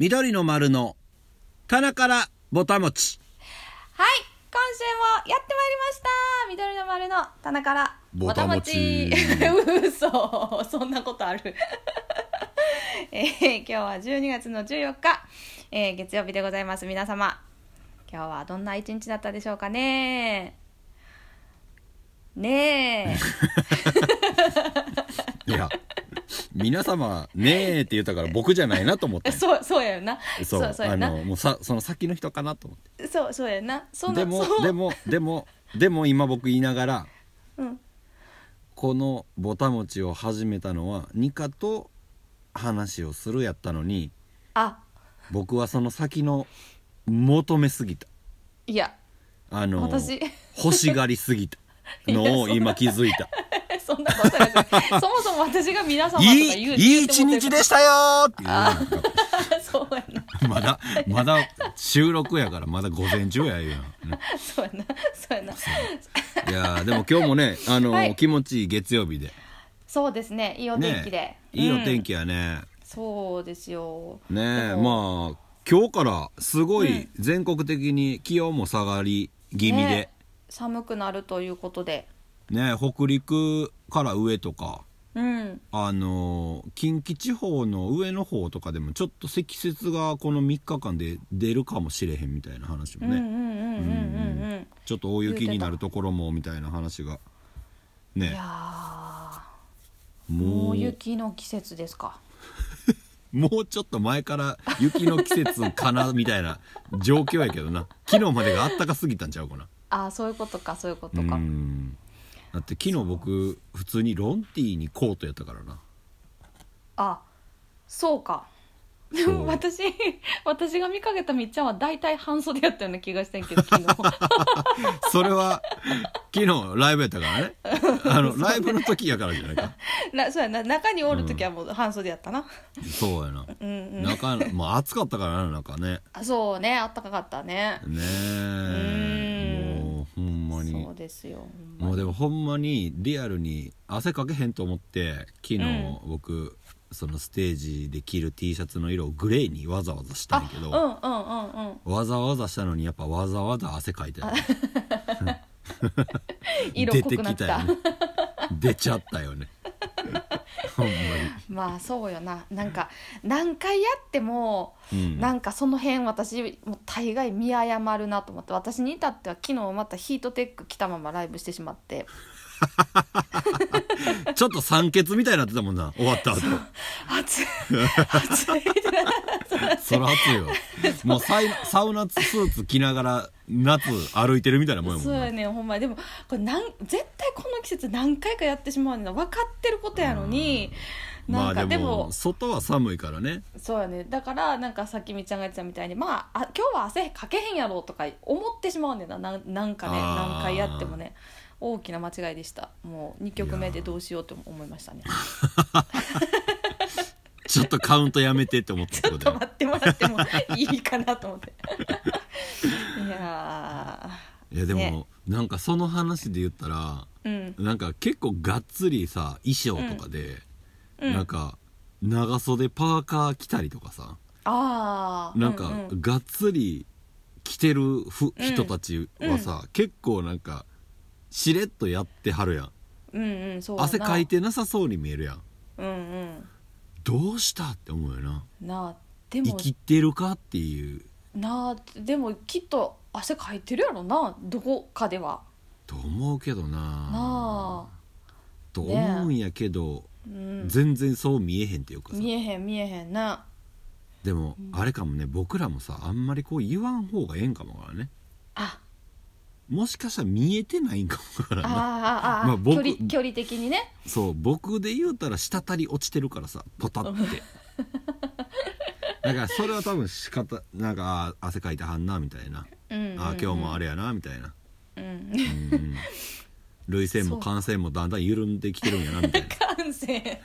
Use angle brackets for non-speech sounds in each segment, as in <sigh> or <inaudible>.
緑の丸の棚からぼたもち。はい今週もやってまいりました。緑の丸の棚からぼたもち。<laughs> 嘘そんなことある。<laughs> えー今日は12月の14日、えー月曜日でございます。皆様今日はどんな一日だったでしょうかね。ねえ <laughs> 皆様ねえって言ったから僕じゃないなと思って <laughs> そうそうやよな。そうそうやな。あのもうさその先の人かなと思って。そうそうやな。そでもでもでもでも今僕言いながらうん。このぼたもちを始めたのはニカと話をするやったのにあ。僕はその先の求めすぎた。いや。あの私。欲しがりすぎたのを今気づいた <laughs> そんなことなく <laughs> そもそも私が皆様とかい言ういいい一日でしたよーっていう。<laughs> そうやな。まだまだ収録やからまだ午前中や言うそうやな。そうやな。いやーでも今日もねあの、はい。気持ちいい月曜日で。そうですね。いいお天気で、ねいいお天気、気やね、そうですよ。ねまあ今日からすごい全国的に気温も下がり気味で。ね寒くなるということでね北陸から上とかうん。あのー近畿地方の上の方とかでもちょっと積雪がこの3日間で出るかもしれへんみたいな話もね、ちょっと大雪になるところもみたいな話がいねもう。もう雪の季節ですか。<laughs> もうちょっと前から雪の季節かなみたいな <laughs> 状況やけどな。昨日までがあったかすぎたんちゃうかな。あーそういうことかそういうことうかんだって昨日僕普通にロンティーにコートやったからな。あそうか。でも <laughs> 私私が見かけたみっちゃんは大体半袖やったような気がしてんけど昨日。<laughs> それは昨日ライブやったからね。あの <laughs> ライブの時やからじゃないか。なそうやな。中におる時はもう半袖やったな、そうやな。うんうん。中もう暑かったからな中ね。あそうね。あったかかったね。ねえほんまに。そうですよもうでもほんまにリアルに汗かけへんと思って昨日うん。僕そのステージで着る T シャツの色をグレーにわざわざしたんやけど、うんうんうんうん。わざわざしたのにやっぱわざわざ汗かいてる <laughs> 色濃くなった。<laughs> 出てきたよね。出ちゃったよねままあそうよな。なんか何回やっても、に、うん、なんかその辺私もう大概見誤るなと思って私に至っては昨日またヒートテック着たままライブしてしまって。<laughs> ちょっと酸欠みたいになってたもんな。終わった後。<laughs> 暑い暑い <laughs> そら暑いよ。<laughs> もうサイサウナスーツ着ながら夏歩いてるみたいなもんやもんな。そうやねほんま。にでもこれなん絶対この季節何回かやってしまうの分かってることやのにまなんかであでもも外は寒いからね。そうやね。だからなんかさっきみっちゃんが言ってたみたいにまああ今日は汗かけへんやろとか思ってしまうねんな。なんなんかねあー。何回やってもね。大きな間違いでした。もう2曲目でどうしようと思いましたね <laughs> ちょっとカウントやめてって思ったちょっと待ってもらってもいいかなと思って。<laughs> いやいやでも、ね。なんかその話で言ったらーうん。なんか結構がっつりさ衣装とかで、うん。なんか長袖パーカー着たりとかさああなんかうんうん。がっつり着てるふ、うん。人たちはさ、結構なんかしれっとやってはるやん。うんうんそう汗かいてなさそうに見えるやん。うんうんどうしたって思うよな。なあでも。生きてるかっていう。なあでもきっと汗かいてるやろなどこかでは。と思うけどな。なあ。と思うんやけど、うん。全然そう見えへんっていうかさ。見えへん見えへんな。でも、あれかもね僕らもさあんまりこう言わん方がええんかもわからんね。あもしかしたら見えてないんかもわからんな。ああああ、まあ僕距離距離的にね。そう僕で言うたら滴り落ちてるからさポタって。<laughs> だからそれは多分仕方なんかあー汗かいてはんなみたいな、うんうんうん。あー今日もあれやなみたいな、うん。うん、涙腺も感染もだんだん緩んできてるんやなみたいな。<laughs> 感染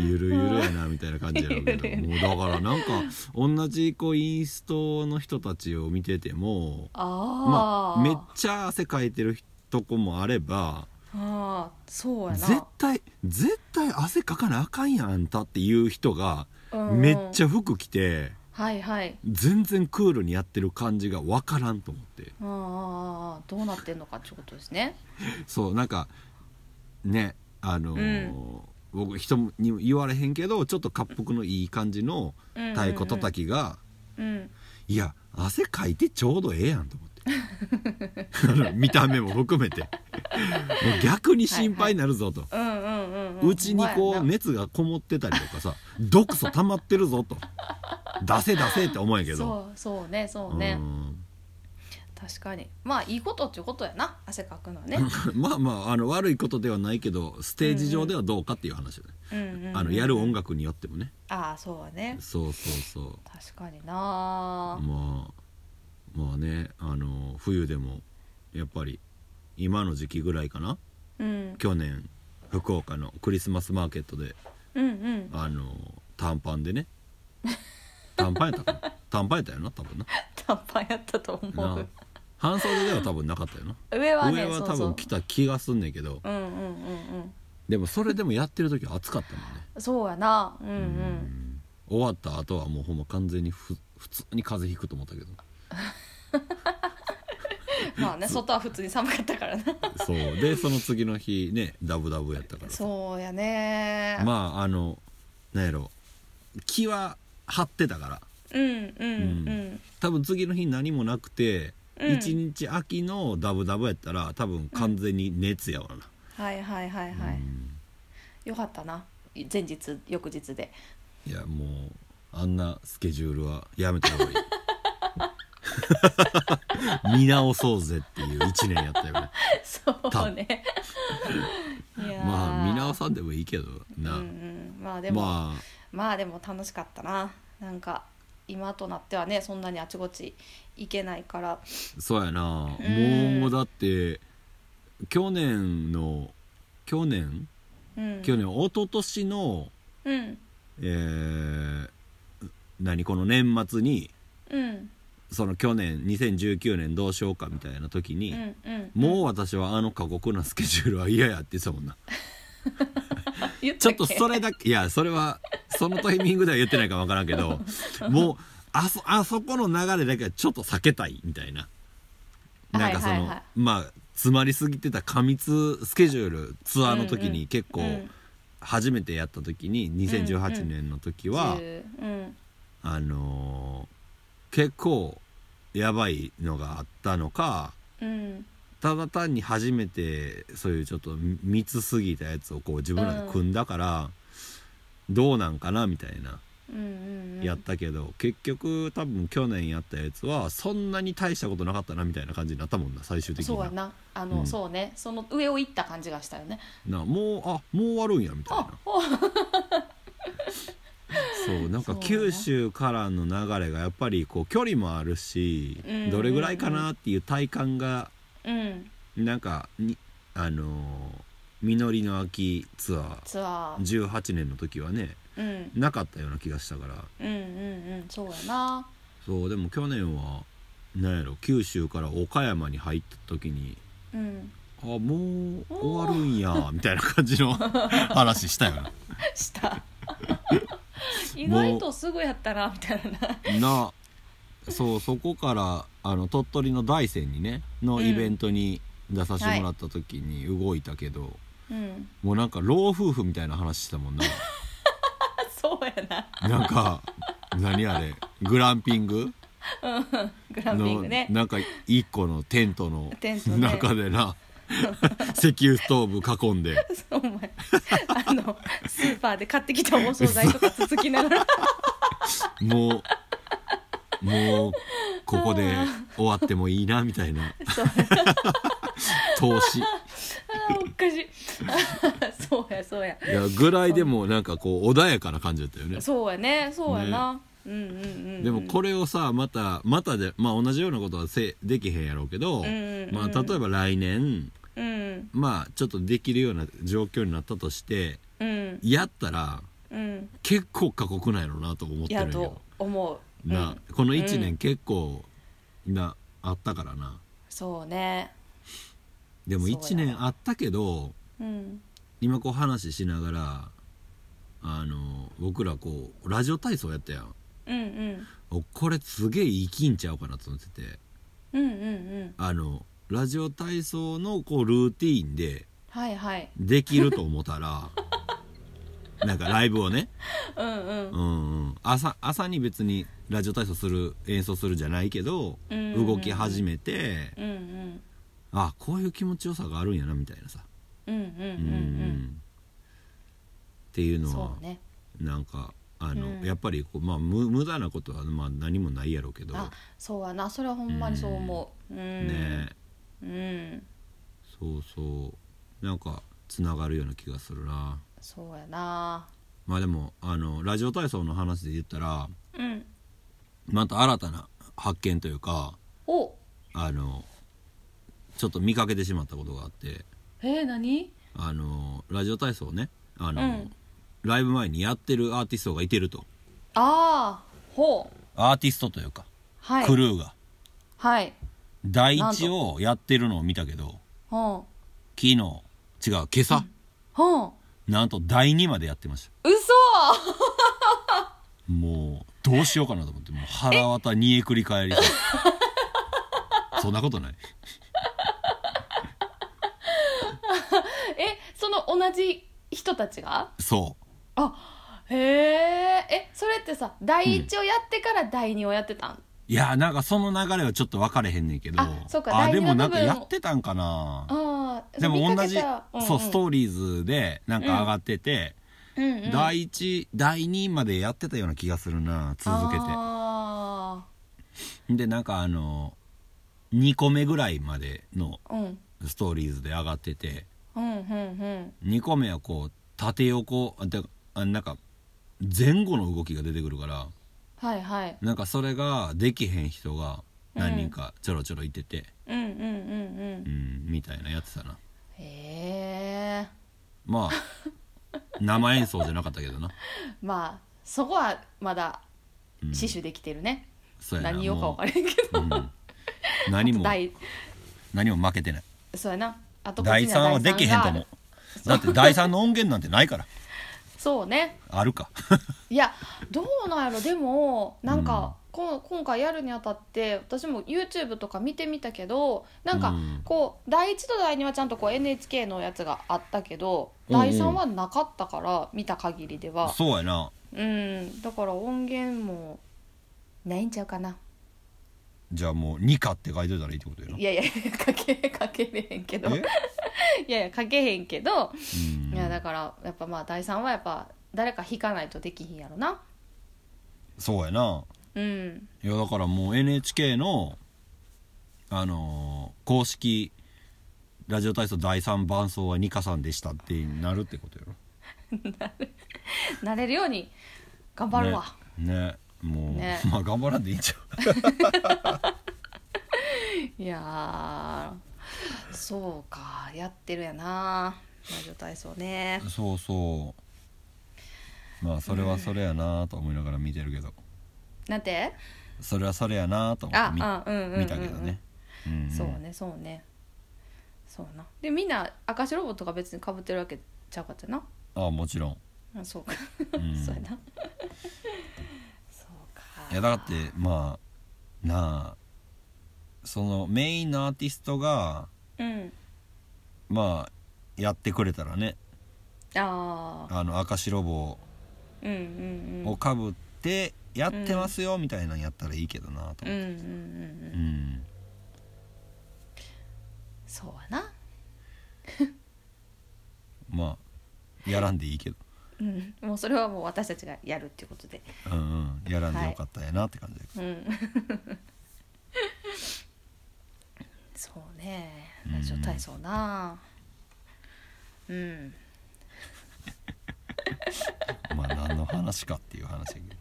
ゆるゆるやなみたいな感じやろうけど。<laughs> もうだからなんか同じこうインストの人たちを見ててもまあめっちゃ汗かいてるとこもあればああそうやな。絶対絶対汗かかなあかんやんあんたっていう人がめっちゃ服着てはいはい。全然クールにやってる感じが分からんと思って。ああどうなってんのかってことですね。<laughs> そうなんかねあのーうん僕人に言われへんけどちょっと滑腹のいい感じの太鼓叩きが、うん。いや汗かいてちょうどええやんと思って。<laughs> 見た目も含めて。もう逆に心配になるぞと、うちにこう熱がこもってたりとかさ毒素溜まってるぞと。出せ出せって思うんやけど。そうそうねそうね。うん確かに。まあいいことっていうことやな。汗かくのはね。<laughs> まあまああの悪いことではないけどステージ上ではどうかっていう話だね、うんうんうんあのやる音楽によってもね。ああそうはね。そうそうそう。確かにな。まあまあねあの冬でもやっぱり今の時期ぐらいかな。うん。去年福岡のクリスマスマーケットでうんうん。あの短パンでね。<laughs> 短パンやったかな。短パンやったよな多分な。短パンやったと思なう半袖では多分なかったよな。上はね上は多分来た気がすんねんけど。うんうんうんうん。でもそれでもやってる時は暑かったもんね。そうやな。うんうん。終わった後はもうほんま完全にふ普通に風邪ひくと思ったけど。<laughs> まあね外は普通に寒かったからな。そう。でその次の日ねダブダブやったからさ。そうやね。まああのなんやろ。気は張ってたから。うんうん。うん。多分次の日何もなくて、うん。一日秋のダブダブやったら多分完全に熱やわな、はいはいはいはい。よかったな。前日翌日で。いやもうあんなスケジュールはやめた方がいい。<laughs> 見直そうぜっていう1年やったよね。そうね。まあ見直さんでもいいけどな、うんうん。まあでもまあ、まあでも楽しかったな。なんか今となってはねそんなにあちこち行けないから。そうやな、うん。もうだって去年の去年？うん。去年一昨年のうん。えー何この年末にうん。その去年2019年どうしようかみたいな時に、うんうん。もう私はあの過酷なスケジュールは嫌やって言ってたもんな <laughs> ちょっとそれだけいやそれはそのタイミングでは言ってないか分からんけど <laughs> もうあそあそこの流れだけはちょっと避けたいみたいな。なんかその、はいはいはい。まあ詰まりすぎてた過密スケジュールツアーの時に結構うん。初めてやった時に2018年の時は、10うん。あのー結構やばいのがあったのかうんただ単に初めてそういうちょっと密すぎたやつをこう自分らで組んだから、どうなんかなみたいなやったけど、結局多分去年やったやつはそんなに大したことなかったなみたいな感じになったもんな最終的にそうやな。あの、うん。そうね。その上を行った感じがしたよね。なもうあもう終わるんやみたいあなお <laughs> そうなんか九州からの流れがやっぱりこう距離もあるし、どれぐらいかなっていう体感がうん。なんかにあのー実りの秋ツアー。ツアー。18年の時はねうん。なかったような気がしたから。うんうんうんそうやな。そうでも去年はなんやろ九州から岡山に入った時にうん。あもう終わるんやみたいな感じの <laughs> 話したよな。した。<laughs> 意外とすぐやったなみたいな。なそうそこからあの鳥取の大山にねのイベントに出させてもらった時に動いたけど、うん。もうなんか老夫婦みたいな話したもんな。<laughs> そうやな。なんか何あれ？グランピング？グランピングね。のなんか一個のテントのテントね。中でな石油ストーブ囲んで。お前。あのスーパーで買ってきたお惣菜とかつつきながら。<laughs> もうもうここで終わってもいいなみたいな。そう。<laughs> 投資。あおかしい。<laughs> そうやそうや。いやぐらいでもなんかこう穏やかな感じだったよね。そうやねそうやな、うんうんうんうん。でもこれをさまたまたでまあ同じようなことはせできへんやろうけど、んうんうん。まあ例えば来年うん。まあちょっとできるような状況になったとしてうん。やったらうん。結構過酷なんやろうなと思ってるやんよ。と思うな、うん。この1う年結構なあったからな。そうね。でもそうや1年あったけどうん。今こう話しながらあの僕らこうラジオ体操やったやん。うんうん。おこれすげえ生きんちゃうかなと思ってて。うんうんうん。あのラジオ体操のこうルーティーンではいはい。できると思ったら <laughs> なんかライブをね、うんうん。うんうん、朝朝に別にラジオ体操する演奏するじゃないけど、うん。うんうん動き始めてうんうん。あこういう気持ちよさがあるんやなみたいなさ、っていうのはそうね。なんかあの、うん。やっぱりこう、まあ、無無駄なことは、まあ、何もないやろうけど。あそうやな。それはほんまにそう思う。うん。ね。うん。そうそう。なんかつながるような気がするな。そうやな。まあでもあのラジオ体操の話で言ったらうんまた新たな発見というかお。あのちょっと見かけてしまったことがあって。えー、何？あのラジオ体操ね。あの、うん。ライブ前にやってるアーティストがいてると。ああほう。アーティストというか、はい。クルーが。はい。第一をやってるのを見たけど昨日違う今朝、ほう。なんと第2までやってました。嘘。<laughs> もうどうしようかなと思ってもう腹渡煮えくり返りそんなことない。<laughs> えその同じ人たちが？そあへええそれってさ第一をやってから第二をやってたん、ういやなんかその流れはちょっと分かれへんねんけど。あそうか第で二の部分もなんかやってたんかな。ああでも同じ、見かけたそうストーーリーズでなんか上がってて、うんうん、第1第2までやってたような気がするな続けて。あでなんかあの2個目ぐらいまでのストーリーズで上がってて。うんうんうん。2個目はこう縦横あなんか前後の動きが出てくるから。はいはい。なんかそれができへん人が何人かちょろちょろいてて、うんうんうんうん。うん、みたいなやってたな。へえまあ <laughs> <laughs> 生演奏じゃなかったけどな。まあそこはまだうん。死守できてるね、そうやな。何をか分からへんけど、うん。何も。第何も負けてない。そうやな。あと第3はできへんと思う。う。だって第3の音源なんてないからそうね。あるか。いやどうなんやろ。でもなんか、こん。今回やるにあたって私も YouTube とか見てみたけどなんかうん。こう第1と第2はちゃんとこう NHK のやつがあったけどうんうん。第3はなかったから見た限りでは。そうやな。うん。だから音源もないんちゃうかなじゃあもう2かって書いといたらいいってことやな。いやいやかけかけれへんけど。<laughs> いえやいやかけへんけどうん。いやだからやっぱまあ第3はやっぱ誰か弾かないとできひんやろな。そうやな。うん。いやだからもう NHK のあのー公式ラジオ体操第3伴奏はニカさんでしたってなるってことやろ。<laughs> なれるように頑張るわ、ねねもう、ね。<laughs> まあ頑張らんでいいんちゃ <laughs> いやーそうかやってるやなラジオ体操ね。うそうそう。まあそれはそれやなと思いながら見てるけど、なんて？それはそれやなと思って見ああうんうんうんうん。見たけどね、うんん。そうねそうね。そうな。でみんな赤白ロボットが別にかぶってるわけちゃうかったよな？ああもちろん、あそうか、うん。<laughs> そうやないやだってまあなあそのメインのアーティストがうん。まあやってくれたらね。あああの赤白帽うんうんうん。をかぶってやってますよみたいなのやったらいいけどなと思って、うんうんうんうん。うん。そうやな。<laughs> まあやらんでいいけど、うん。もうそれはもう私たちがやるっていうことで。うんうん、やらんでよかったやなって感じで、うん。<laughs> そうね。うん。ラジオ体操な。うん。<laughs> まあ何の話かっていう話やけど。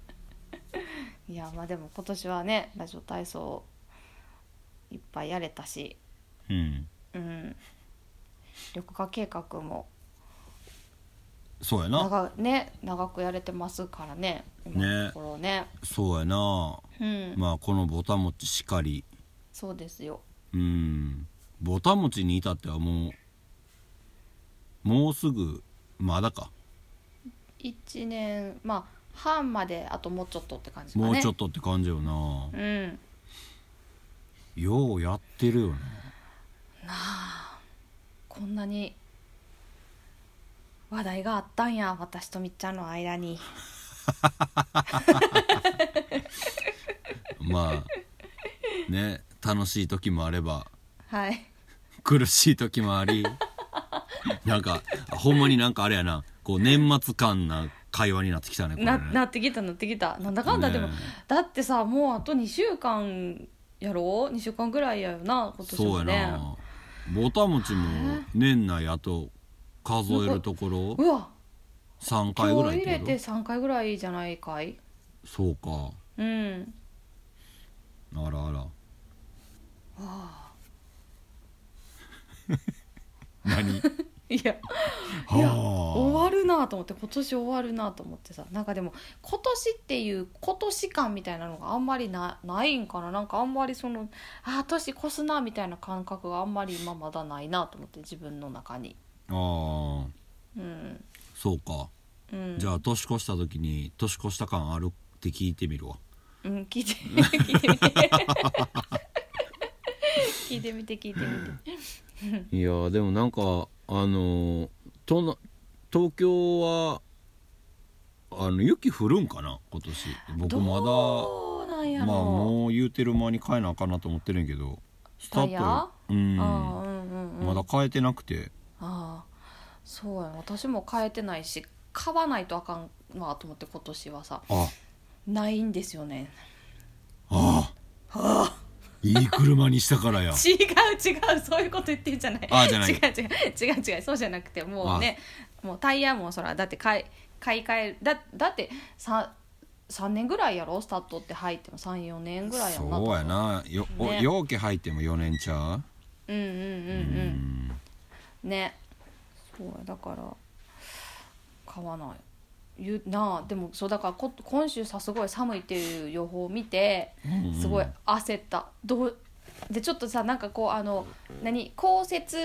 いやまあでも今年はねラジオ体操いっぱいやれたし。うん。うん。緑化計画もそうやな。長,、ね、長くやれてますからね今のところね。そうやな。うん、まあこのぼたもちしかり。そうですよ。うん。ぼたもちに至ってはもうもうすぐまだか。1年まあ半まであともうちょっとって感じかね。もうちょっとって感じよな。うん。ようやってるよね。こんなに話題があったんや私とみっちゃんの間に。<laughs> まあね楽しい時もあればはい。苦しい時もありなんかほんまになんかあれやなこう年末感な会話になってきたねこれなね。なってきたなってきた。なんだかんだでも、ねだってさもうあと2週間やろ？2週間ぐらいやよな今年そうやな。ぼたもちも年内あと数えるところ？うわ。3回ぐらいってこと？今日入れて3回ぐらいじゃないかい？そうか。うん。あらあら。<laughs> 何？<laughs> いや。はいやあ終わるなと思って今年終わるなと思ってさ。なんかでも今年っていう今年感みたいなのがあんまりなないんかな？なんかあんまりそのあー年越すなみたいな感覚があんまり今まだないなと思って自分の中にあー。うんそうか。うん。じゃあ年越した時に年越した感あるって聞いてみるわ。うん聞いて聞いてみて。聞いてみて聞いてみて。いやでもなんかあのとな東京はあの雪降るんかな今年。僕まだどうなんやろ。まあもう言うてる間に変えなあかんなと思ってるんやけど。スタートうん。うんうんうん。まだ変えてなくてああそうやな私も変えてないし買わないとあかんなと思って今年はさ。あないんですよね。ああ。いい車にしたからや。<laughs> 違う違うそういうこと言ってんじゃない。あじゃない。<laughs> 違う違う違う違うそうじゃなくてもうねもうタイヤもそらだって買い買い替えだだって 3, 3年ぐらいやろスタートって入っても34年ぐらいやんなそうやなよ、おね容器入っても4年ちゃううんうんうんうんねそうやだから買わない。言うなあでもそうだからこ今週さすごい寒いっていう予報を見てすごい焦った。どうでちょっとさなんかこうあの何降雪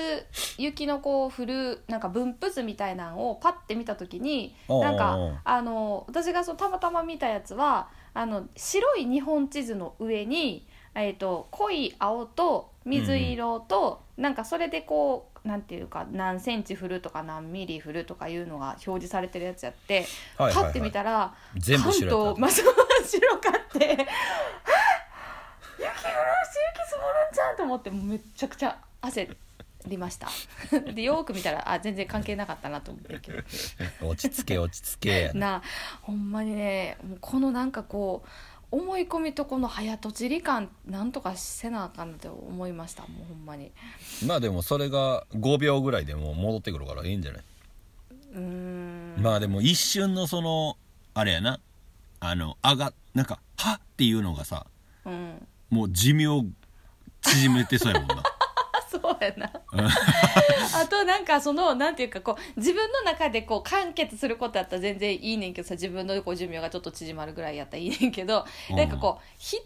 雪のこう降るなんか分布図みたいなのをパッて見た時になんかあの私がそうたまたま見たやつはあの白い日本地図の上に、えー、と濃い青と水色と、なんかそれでこうなんていうか何センチ降るとか何ミリ降るとかいうのが表示されてるやつやって、はいはいはい。パッて見たら全部白やった。関東真っ白かって雪降るし雪積もるんじゃんと思ってもうめっちゃくちゃ焦りました。でよーく見たらあ全然関係なかったなと思って。<laughs> 落ち着け落ち着け。なほんまにねもうこのなんかこう思い込みとこの早とちり感なんとかせなあかんなって思いましたもうほんまに。まあでもそれが5秒ぐらいでもう戻ってくるからいいんじゃない？うーん。まあでも一瞬のそのあれやな。あの上がなんか「はっ」っていうのがさうん。もう寿命縮めてそうやもんな。あそうやな。<laughs> あとなんかそのなんていうかこう自分の中でこう完結することやったら全然いいねんけどさ自分のこう寿命がちょっと縮まるぐらいやったらいいねんけど、うん。なんかこう人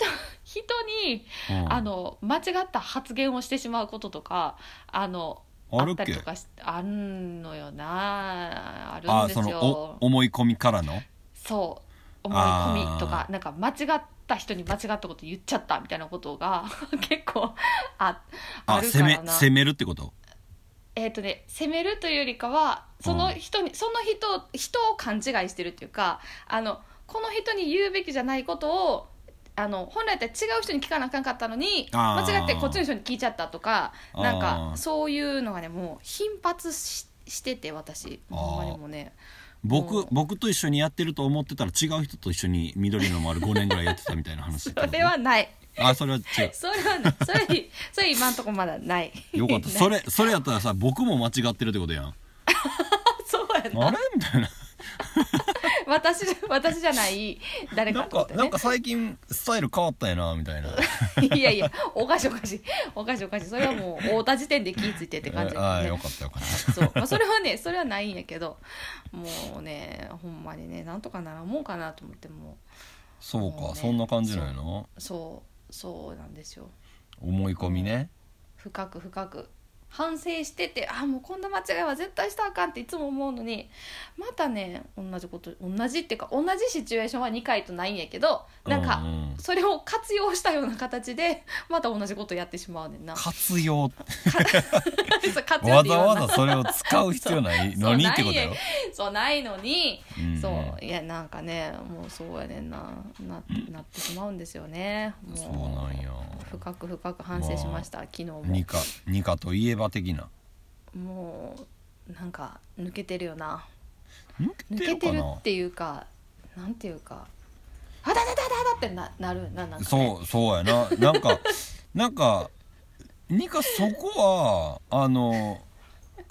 人に、うん。あの間違った発言をしてしまうこととかあのあるったりとかしあんのよな。あるあんですそのよお思い込みからの？そう。思い込みとかなんか間違った人に間違ったこと言っちゃったみたいなことが結構ああるからな。め攻めるってこと？えっ、とね責めるというよりかはその人に、その人人を勘違いしてるっていうかあのこの人に言うべきじゃないことをあの本来だったら違う人に聞かなあかんかったのにあー。間違ってこっちの人に聞いちゃったとかなんあかーそういうのがねもう頻発ししてて私。ほんまにもうね僕うん。僕と一緒にやってると思ってたら違う人と一緒に緑の丸5年ぐらいやってたみたいな話。<laughs> それはない。あそれは違う。それはない。それそれ今んとこまだない。よかった。それそれやったらさ僕も間違ってるってことやん。<laughs> そうやな。あれみたいな私私じゃない誰かなんかなんか最近スタイル変わったやなみたいな。いやいやおかしいおかしい。おかしいおかしい。それはもう会うた時点で気ぃついてって感じね。ああよかったよかった。そう、まあ、それはねそれはないんやけどもうねほんまにねなんとかならんもんかなと思ってもそうもうねかそんな感じなんやな。う。そうそうなんですよ。思い込みね。深く深く反省しててあもうこんな間違いは絶対したらあかんっていつも思うのにまたね同じこと同じっていうか同じシチュエーションは2回とないんやけどなんかそれを活用したような形でまた同じことやってしまうねんな。活用。<laughs> 活用わざわざそれを使う必要ないのにってことやろ。そうないのに、うん。うんそういやなんかねもうそうやねんなななってしまうんですよね。もうそうなんや。深く深く反省しました、昨日も。ニカニカといえば的な。もうなんか抜けてるよな。抜抜けけてるかな？っていうかなんていうか。あだだだだだってななるななんか、ね、そうそうやな。なんか <laughs> なんかニカそこはあの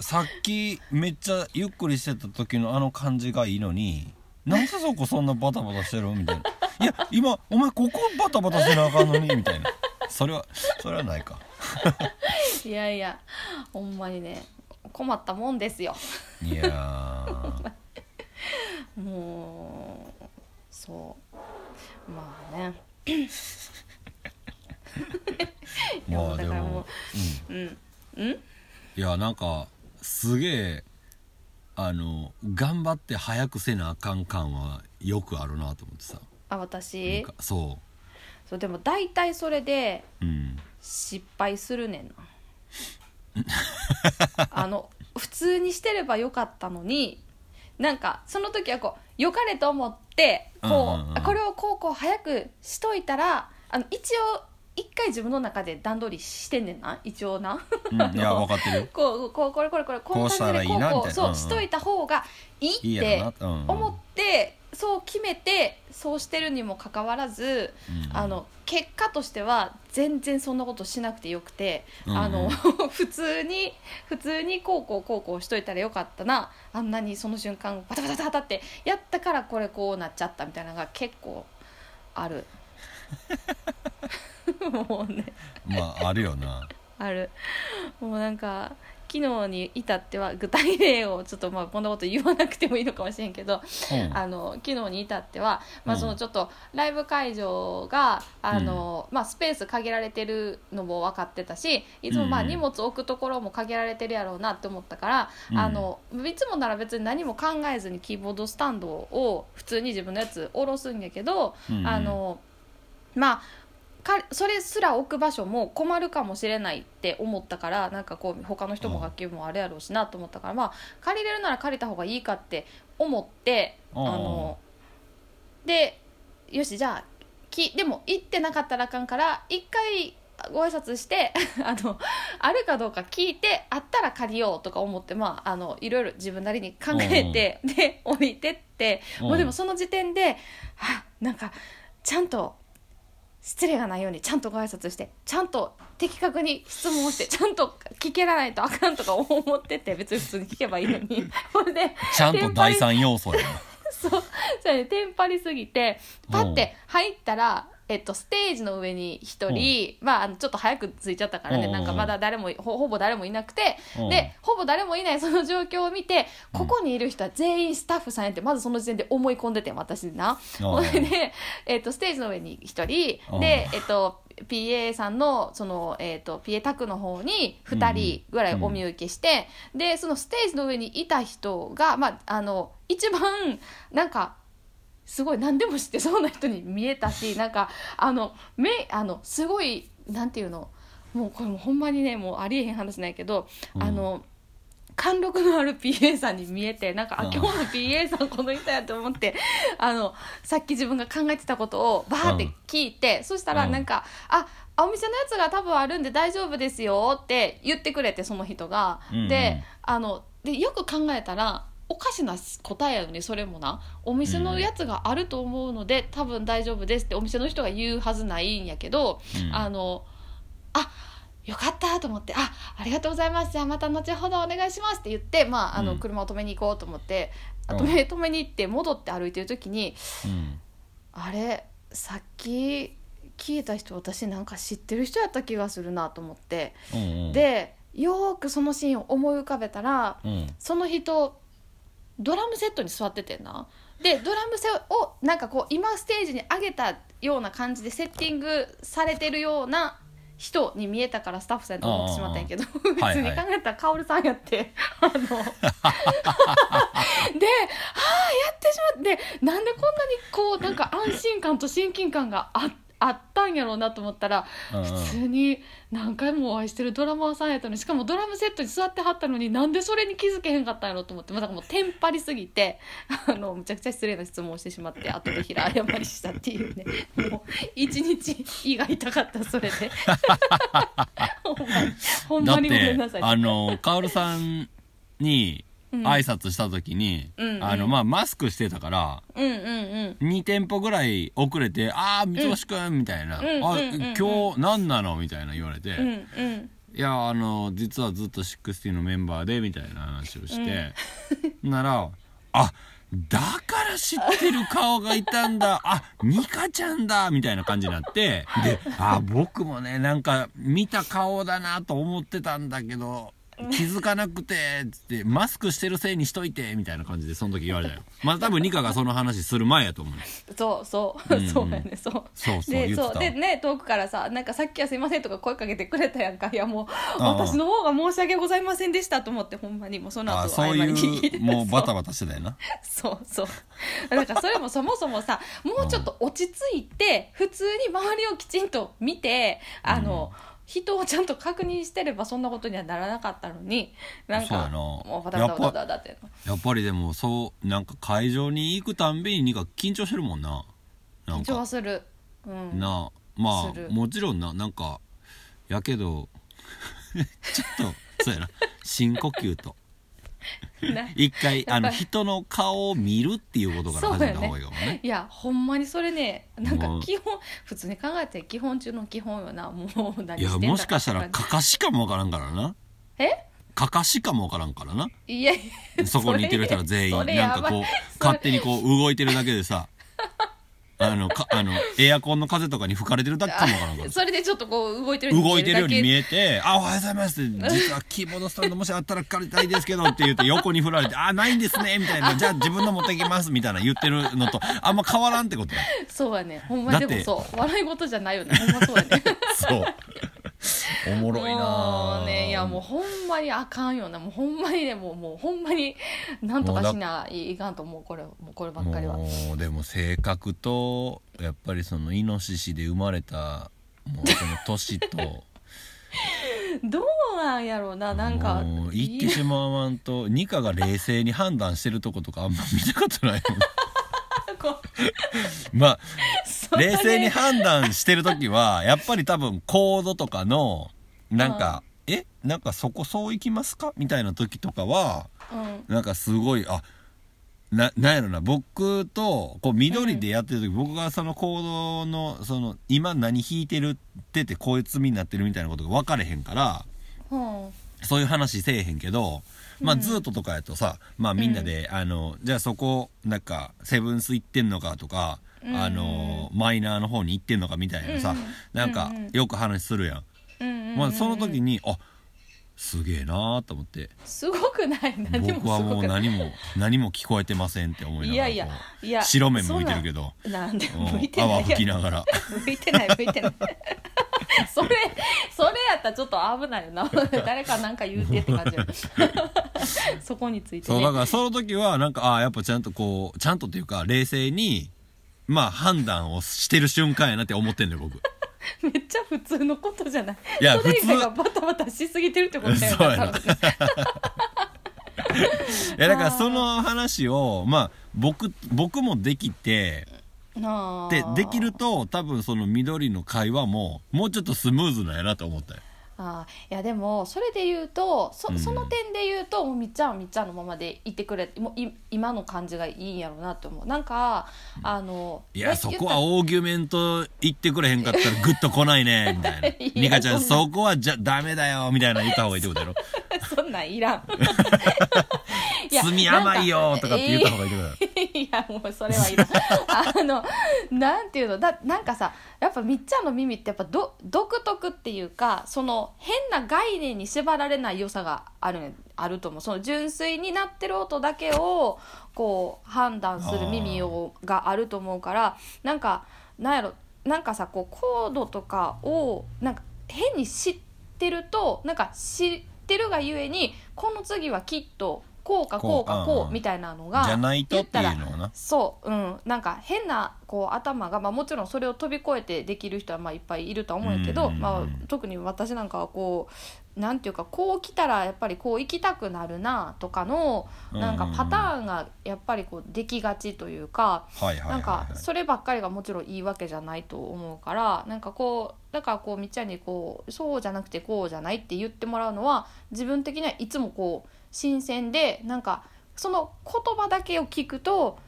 さっきめっちゃゆっくりしてた時のあの感じがいいのになんでそこそんなバタバタしてる？みたいな。いや今お前ここバタバタしてなあかんのに？みたいなそれはそれはないか。いやいやほんまにね困ったもんですよ。いやー。<laughs> もうそう。まあね。<laughs> いやもうだからもううん。うん。いやなんかすげえあの頑張って早くせなあかん感はよくあるなと思ってさ。あ私？かそそうでも大体それでううん。失敗するねんな。<laughs> あの普通にしてればよかったのになんかその時はこう良かれと思ってこう、うんうんうん。あこれをこうこう早くしといたらあの一応一回自分の中で段取りしてんねんな一応な。うん、いや <laughs> 分かってるよ。こうこうこれこれこれこんな感じでこうこうそううんうん。しといた方がいいってやろな。うん。思ってそう決めてそうしてるにもかかわらず、うん。あの結果としては全然そんなことしなくてよくて、うんうん。あの <laughs> 普通に普通にこうこうこうこうしといたらよかったな。あんなにその瞬間バタバタバタバタってやったからこれこうなっちゃったみたいなのが結構ある <laughs> <laughs> もうね。まああるよな。ある。もうなんか昨日に至っては具体例をちょっとまあこんなこと言わなくてもいいのかもしれんけど、うん。あの昨日に至っては、まあ、うん。そのちょっとライブ会場があの、まあ、スペース限られてるのも分かってたしいつもまあうん。荷物置くところも限られてるやろうなって思ったから、うん。あのいつもなら別に何も考えずにキーボードスタンドを普通に自分のやつ下ろすんやけど、うん。あのまあかそれすら置く場所も困るかもしれないって思ったからなんかこう他の人も楽器もあるやろうしなと思ったから、まあ借りれるなら借りた方がいいかって思ってあうん。のでよしじゃあきでも行ってなかったらあかんから一回ご挨拶して <laughs> あのあるかどうか聞いてあったら借りようとか思ってまああのいろいろ自分なりに考えて、で降りてって、うん。もうでもその時点であなんかちゃんと失礼がないようにちゃんとご挨拶してちゃんと的確に質問をしてちゃんと聞けらないとあかんとか思ってて別に普通に聞けばいいのに。<laughs> ほんでちゃんと第三要素やな。<laughs> そう。それでテンパりすぎてパッて入ったら、えっと、ステージの上に一人、まあ、あのちょっと早く着いちゃったからね、うん。なんかまだ誰もほほぼ誰もいなくて、うん。でほぼ誰もいない <laughs> その状況を見てここにいる人は全員スタッフさんやってまずその時点で思い込んでて私な。ほんで、<laughs> えっと、ステージの上に一人。うん。で、えっと PA さんのその、えっと PA タクの方に2人ぐらいお見受けして、でそのステージの上にいた人が、まあ、あの一番なんかすごい何でも知ってそうな人に見えたし <laughs> なんかあの目あのすごいなんていうのもうこれもうほんまにねもうありえへん話なんやけど、うん。あの貫禄のある PA さんに見えてなんかあうん。今日の PA さんこの人やと思って <laughs> あのさっき自分が考えてたことをバーって聞いて、そしたらなんか「ああお店のやつが多分あるんで大丈夫ですよ」って言ってくれてその人が。うんうん。であのでよく考えたらおかしな答えやのにそれもな。お店のやつがあると思うので、多分大丈夫ですってお店の人が言うはずないんやけど、うん。あのあよかったと思って「あありがとうございます。じゃあまた後ほどお願いします」って言って、まあ、あのうん。車を止めに行こうと思って、うん。止め止めに行って戻って歩いてる時にうん。あれさっき聞いた人私なんか知ってる人やった気がするなと思って、うんうん。でよーくそのシーンを思い浮かべたらうん。その人ドラムセットに座っててんな。でドラムセをなんかこう今ステージに上げたような感じでセッティングされてるような人に見えたからスタッフさんと思ってしまったんやけど普 <laughs> はい通に考えたらカオルさんやって、あの。<laughs> ではあやってしまってなんでこんなにこうなんか安心感と親近感がああったんやろうなと思ったらうんうん。普通に何回もお会いしてるドラマーさんやったのにしかもドラムセットに座ってはったのになんでそれに気づけへんかったんやろうと思ってまだもうテンパりすぎてあのむちゃくちゃ失礼な質問をしてしまって後で平謝りしたっていうね。もう一日胃が痛かったそれで。<laughs> ほんまにごめんなさい。あのカオルさんにうん。挨拶した時に、うんうん。あのまあマスクしてたからうんうんうん。2店舗ぐらい遅れて「ああ三橋くん」みたいな「うんうんあうんうんうん今日何なの?」みたいな言われて「うんうん。いやあの実はずっと60のメンバーで」みたいな話をして、なら「あだから知ってる顔がいたんだ。あニカちゃんだ」みたいな感じになってで「あ僕もねなんか見た顔だなと思ってたんだけど気づかなくて」つって「マスクしてるせいにしといて」みたいな感じでその時言われたよ。まだ多分ニカがその話する前やと思うそうそう、うん。うんそうやね。そう。そうそうで言ってたそう。でね遠くからさ「なんかさっきはすいません」とか声かけてくれたやんか。いやもうああ。私の方が申し訳ございませんでしたと思ってほんまにもうその後あそうい謝りに来て。うもうバタバタしてたよな。そう。そう。だからそれもそもそもさもうちょっと落ち着いて普通に周りをきちんと見てあの、人をちゃんと確認してればそんなことにはならなかったのになんかそうやな。もうバタバタバタバタってやっぱりでもそうなんか会場に行くたんびにニカ緊張してるもんな。なん緊張はかする、うん、なまあする。もちろんな。なんかやけど。<laughs> ちょっとそうやな。深呼吸と。な <laughs> 一回あの人の顔を見るっていうことから始めた方がいいかもね。いやほんまにそれねなんか基本普通に考えて基本中の基本よな。もう何いやしてんだもしかしたらかかしかもわからんからな。じえ？かかしかもわからんからな。いやそこにいてる人ら全員なんかこう勝手にこう動いてるだけでさあのかあのエアコンの風とかに吹かれてるだけかもわからんから。<laughs> それでちょっとこう動いてる動いてるように見ええて「あおはようございます」って「実はキーボードスタンドもしあったら借りたいですけど」って言って横に振られて「あないんですね」みたいな「じゃあ自分の持ってきます」みたいな言ってるのとあんま変わらんってことや。そうやね。ほんまでもそう。笑い事じゃないよね。ほんまそうやね。<laughs> そうおもろいなもうねいやもうほんまにあかんよなもうほんまにねもうもうほんまになんとかしないかんと思うこれもうこればっかりは。もうでも性格とやっぱりそのイノシシで生まれたもうその年と。<laughs> どうなんやろうななんか。もう言ってしまわんとニカが冷静に判断してるとことかあんま見たことないもん。こまあ冷静に判断してる時はやっぱり多分コードとかのなんか「え？なんかそこそう行きますか?」みたいな時とかはうん。なんかすごいあななんやろな僕とこう緑でやってる時、僕がそのコードのその今何弾いてるっててこういう罪になってるみたいなことが分かれへんからうん。そういう話せえへんけど、まあずーっととかやとさ、まあみんなで、あの、じゃあそこ、なんか、セブンス行ってんのかとか、うん。あの、マイナーの方に行ってんのかみたいなさ、うん。なんかうん、よく話するやん。まあその時に、あ、すげえなーと思って、すごくない？何も僕はもう何も、何も聞こえてませんって思いながら。いやいやいや白目向いてるけど、なんでうん。向いてない？泡吹きながら。向いてない向いてない。<laughs> それそれやったらちょっと危ないよな。<laughs> 誰かなんか言うてって感じよ <laughs> そこについてそう、ねだからその時は、なんか、ああ、やっぱちゃんとこう、ちゃんとっていうか、冷静に、まあ判断をしてる瞬間やなって思ってんのよ、僕。<laughs> めっちゃ普通のことじゃない。いやそれがバタバタしすぎてるってことだよそうやな。多分。ねいやだからその話をまあ僕僕もできてでできると多分その緑の会話ももうちょっとスムーズなんやなと思ったよあーいやでもそれで言うとそ,、うん。その点で言うともうみっちゃんはみっちゃんのままでいてくれもうい今の感じがいいんやろうなと思う。なんかあのいやえそこはオーギュメント言ってくれへんかったらグッと来ないねみたいな。<laughs> いやニカちゃんそこはじゃダメだよみたいな言った方がいいってことやろ <laughs> そんなんいらん。<laughs> 罪甘いよとかって言った方がいいってことやろいやもうそれはいらん。あのなんていうのだなんかさやっぱみっちゃんの耳ってやっぱど独特っていうかその変な概念に縛られない良さがあるあると思う。その純粋になってる音だけをこう判断する耳をがあると思うからなんかなんやろなんかさこうコードとかをなんか変に知ってるとなんか知ってるがゆえにこの次はきっとこうかこうかこうみたいなのがじゃないとっていう言ったらのをな。そううん。なんか変なこう頭が、まあ、もちろんそれを飛び越えてできる人はまあいっぱいいるとは思うんやけど、まあ、特に私なんかはこうなんていうかこう来たらやっぱりこう行きたくなるなとかのなんかパターンがやっぱりこうできがちというか。はいはいはい、なんかはい、そればっかりがもちろんいいわけじゃないと思うからなんかこうだからこうみっちゃんにこうそうじゃなくてこうじゃないって言ってもらうのは自分的にはいつもこう新鮮でなんかその言葉だけを聞くと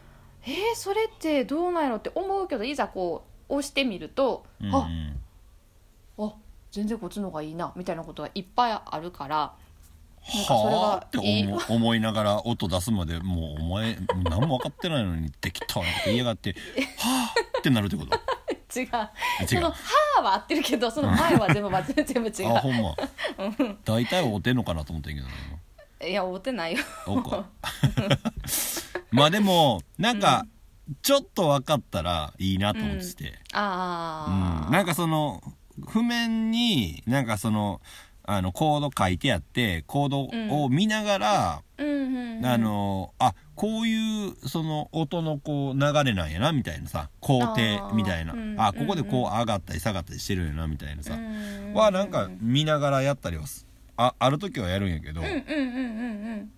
えー、それってどうなんやろって思うけどいざこう押してみると、うんうん。ああ全然こっちの方がいいなみたいなことがいっぱいあるからなんかそれはって思思いながら音出すまでもうお前何も分かってないのに適当なこと言いやがってはあってなるってこと？<laughs> 違う。違そうの「はあ」は合ってるけどその前は全部全部違う。あほんま。<laughs> 大体会うてんのかなと思ったんやけどねいや合ってないよ。<laughs> まあでもなんかちょっと分かったらいいなと思ってて、ああ、うん。なんかその譜面になんかそのあのコード書いてあってコードを見ながら、うん。うんうん、あのあこういうその音のこう流れなんやなみたいなさ工程みたいな。ああここでこう上がったり下がったりしてるんやなみたいなさ、うん。はなんか見ながらやったりはすあある時はやるんやけど、うんうんうんうん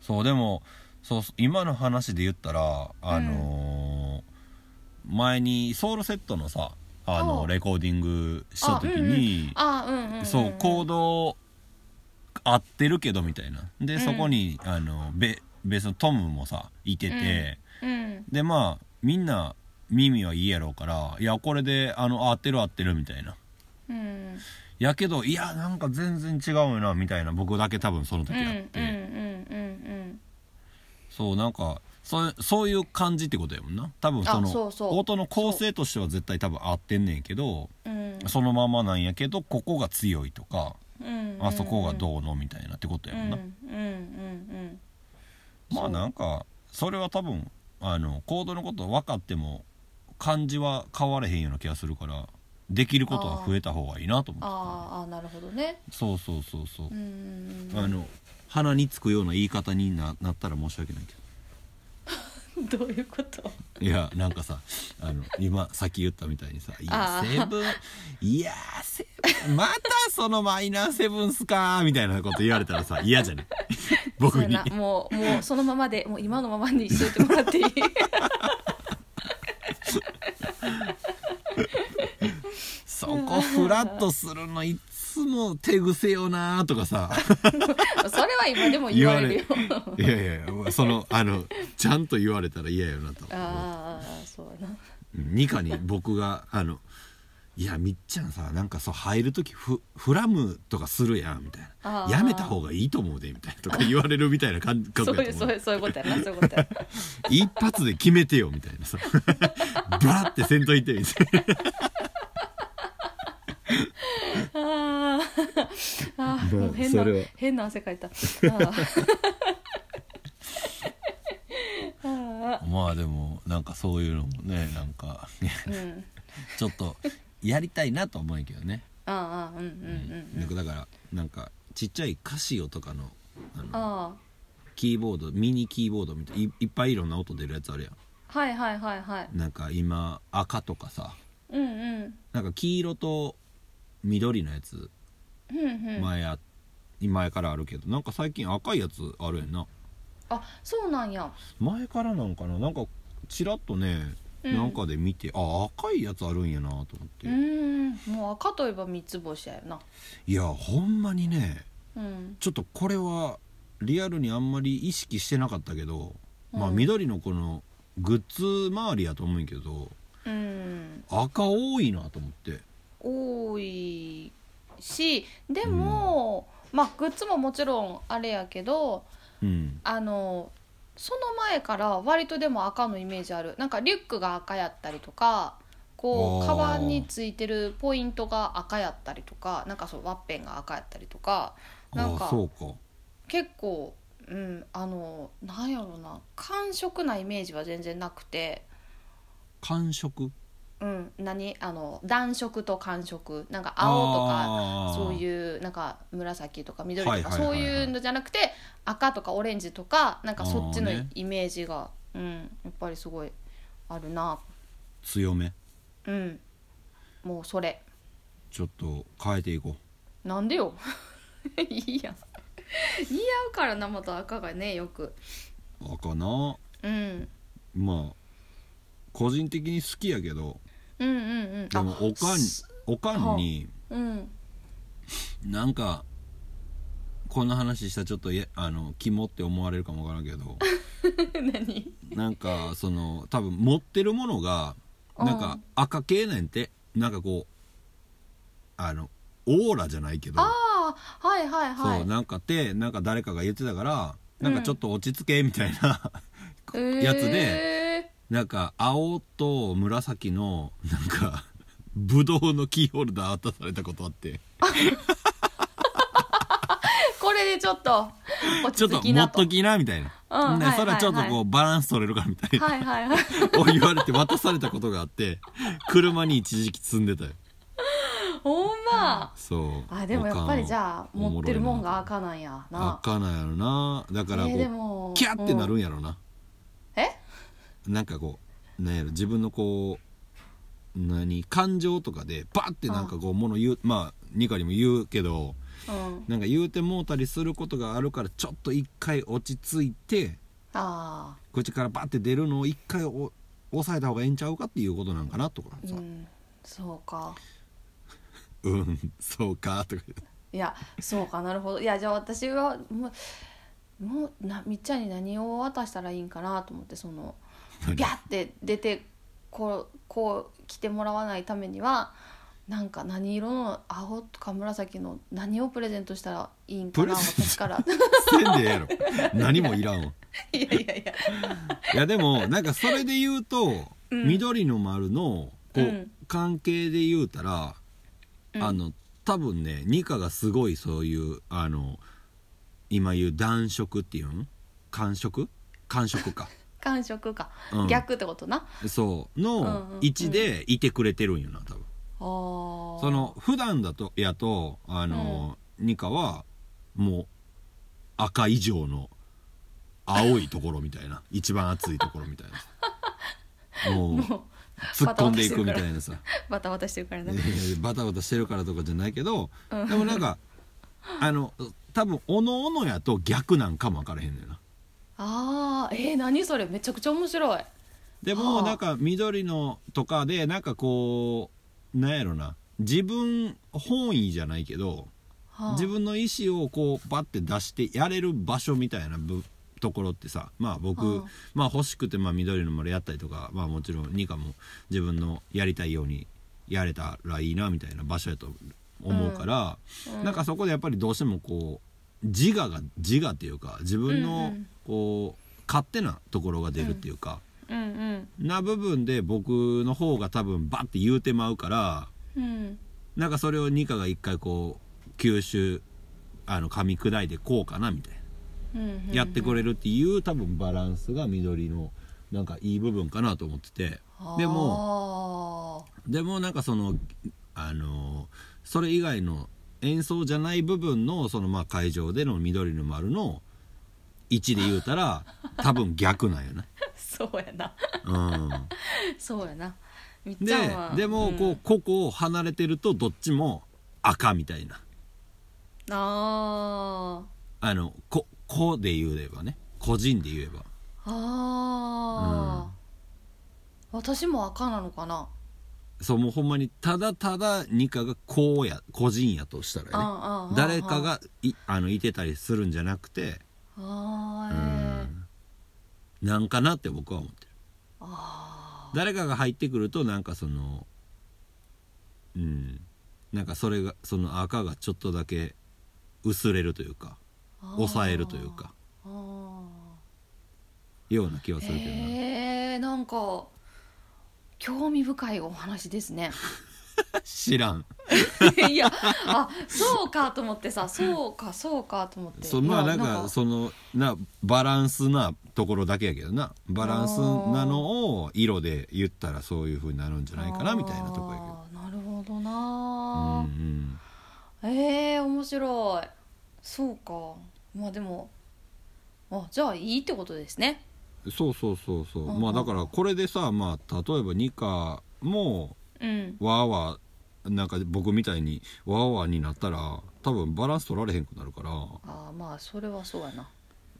そうでもそう今の話で言ったらあのー前にソウルセットのさあおうのレコーディングした時に、あうんうん、うん、そうコード合ってるけどみたいな。で、うん。そこにあのベベースのトムもさいてて、うんでまあみんな耳はいいやろうからいやこれであの合ってる合ってるみたいな。うんやけどいやなんか全然違うよなみたいな僕だけ多分その時あって、うんうんそうなんかそうそういう感じってことやもんな。多分その音の構成としては絶対多分合ってんねんけどそのままなんやけどここが強いとか、うんあそこがどうのみたいなってことやもんな、まあなんかそれは多分あのコードのこと分かっても感じは変われへんような気がするからできることは増えた方がいいなと思って。あーあーなるほどね。そうそうそうそう。う、んあの鼻につくような言い方にななったら申し訳ないけど。<laughs> どういうこと？いやなんかさあの今さっき言ったみたいにさ「いやセブンいやセブンまたそのマイナーセブンスか」みたいなこと言われたらさ嫌じゃない？<laughs> 僕に。もうもうそのままでもう今のままにしといてもらっていい？<laughs> そこフラッとするのいつも手癖よなとかさ。<laughs> それは今でも言われるよ。いやいやいやそのあのちゃんと言われたら嫌よなと。ああそうやな。ニカに僕があの「いやみっちゃんさなんかそう入る時フフラムとかするやん」みたいな「あー。やめた方がいいと思うで」みたいなとか言われるみたいな感覚そうやと思いうそういうそういうことやなそういうことや <laughs> 一発で決めてよみたいなさ。バラってせんといてみたいなあー。あもう変な変な汗かいた。あー。あ <laughs> まあでもなんかそういうのもねなんかーうん。ちょっとやりたいなと思うけどね。ああうんうんうんうん。だからなんかちっちゃいカシオとかのあのあキーボードミニキーボードみたいいいっぱいいろんな音出るやつあるやん。あはいはいはいはい。なんか今赤とかさ。うんうん。なんか黄色と緑のやつ。前あ、前からあるけど。なんか最近赤いやつあるやんな。あそうなんや。前からなんかな。なんかちらっとね、うん。なんかで見てあ赤いやつあるんやなと思って、うーん。もう赤といえば三つ星やよな。いやほんまにねうん。ちょっとこれはリアルにあんまり意識してなかったけど、まあうん緑のこのグッズ周りやと思うんやけどうん。赤多いなと思って多いしでも、まあグッズももちろんあれやけどうん。あのその前から割とでも赤のイメージある。なんかリュックが赤やったりとかこうカバンについてるポイントが赤やったりとかなんかそうワッペンが赤やったりとかなんあかそうか。結構うんあのなんやろうな感触なイメージは全然なくて。感触？うん。何？あの暖色と寒色なんか青とかそういうなんか紫とか緑とか、そういうのじゃなくて赤とかオレンジとかなんかそっちのイメージが、うんやっぱりすごいあるな。強め。うんもうそれちょっと変えていこ <laughs> なんでよ。いいやん似合うから生と赤がねよく。う赤な。うん。まあ個人的に好きやけどうんうんうん。でもおかんおかんにう。ん。なんかこんな話したらちょっとやあのキモって思われるかもわからんけど。<laughs> 何？なんかその多分持ってるものがなんか赤系なんてなんかこうあのオーラじゃないけど、ああはいはいはい。そうなんかってなんか誰かが言ってたからなんかちょっと落ち着けみたいな、<laughs> えー。やつでなんか青と紫のなんかブドウのキーホルダー渡されたことあって。これでちょっと落ちょっと持っときなみたいな、うんはいでそれはちょっとこうバランス取れるからみたいな、はいはいはい。を言われて渡されたことがあって車に一時期積んでたよ。ほんま。そう。あでもやっぱりじゃあ持ってるもんが赤なんやな。赤なんやろな。だからこう、えーでもキャってなるんやろな、え？なんかこうなんやろ自分のこう何感情とかでバッてなんかこうもの言うまあニカにも言うけどうん。なんか言うてもうたりすることがあるからちょっと一回落ち着いてあ口からバッて出るのを一回お抑えた方がええんちゃうかっていうことなんかなとかさ「あうん。そうか。うん、そうか」とかいやそうかなるほど。いやじゃあ私はもうもうなみっちゃんに何を渡したらいいんかなと思ってその何ビャって出てこうこう来てもらわないためにはなんか何色の青とか紫の何をプレゼントしたらいいんかな私から。せんでええやろ。<laughs> 何もいらんわ。いやいやいや。いやでもなんかそれで言うと、うん。緑の丸のこう、うん。関係で言うたら、うん。あの多分ねニカがすごいそういうあの今言う暖色っていうん？寒色？寒色か感触か、うん。逆ってことな。そう。うんうんうん。の位置でいてくれてるんよな多分。あー。その普段だとやとあの、ニカはもう赤以上の青いところみたいな。<laughs> 一番熱いところみたいな <laughs> もう突っ込んでいくみたいなさ。バタバタしてるから。ね。バタバタしてるからとかじゃないけど、うん。でもなんかあの多分おのおのやと逆なんかも分からへんのよなあーえー、何それめちゃくちゃ面白い。ではあ。もなんか緑のとかでなんかこうなんやろな。自分本意じゃないけどはあ。自分の意思をこうバッて出してやれる場所みたいなぶところってさまあ僕、うんまあ欲しくてまあ緑の丸やったりとかまあもちろんニカも自分のやりたいようにやれたらいいなみたいな場所やと思うから、うん。なんかそこでやっぱりどうしてもこう自我が自我っていうか自分うんうのんこう勝手なところが出るっていうか、うんな部分で僕の方が多分バッて言うてまうからうん。うんなんかそれをニカが一回こう吸収あの噛み砕いてこうかなみたいな。うんうんやってくれるっていう多分バランスが緑のなんかいい部分かなと思ってて。でももでもなんかそのあのそれ以外の演奏じゃない部分のそのまあ会場での緑の丸の位置で言うたら多分逆なんよね。<laughs> そうやな。うん、そうやな。みっちでゃんはでもこう、ここを離れてるとどっちも赤みたいな。あー。あのここで言えばね。個人で言えば。あー、私も赤なのかな。そうもうほんまにただただニカがこうや個人やとしたらね。ああああ誰かがいあのいてたりするんじゃなくてあーうえなんかなって僕は思ってる。あ誰かが入ってくるとなんかそのうん。なんかそれがその赤がちょっとだけ薄れるというかー。抑えるというか。あような気はすーるけどな、へえなんか興味深いお話ですね知らん。<laughs> いやあそうかと思ってさそうかそうかと思って。そうまあなんかそのなバランスなところだけやけどな。バランスなのを色で言ったらそういうふうになるんじゃないかなみたいなとこやけど。なるほどうんなうん。えー、面白い。そうか。まあでもあじゃあいいってことですね。そうそうそうそう、うん。まあだからこれでさまあ例えばニカもうん。わーわーなんか僕みたいにわーわーになったら多分バランス取られへんくなるから。あーまあそれはそうやな。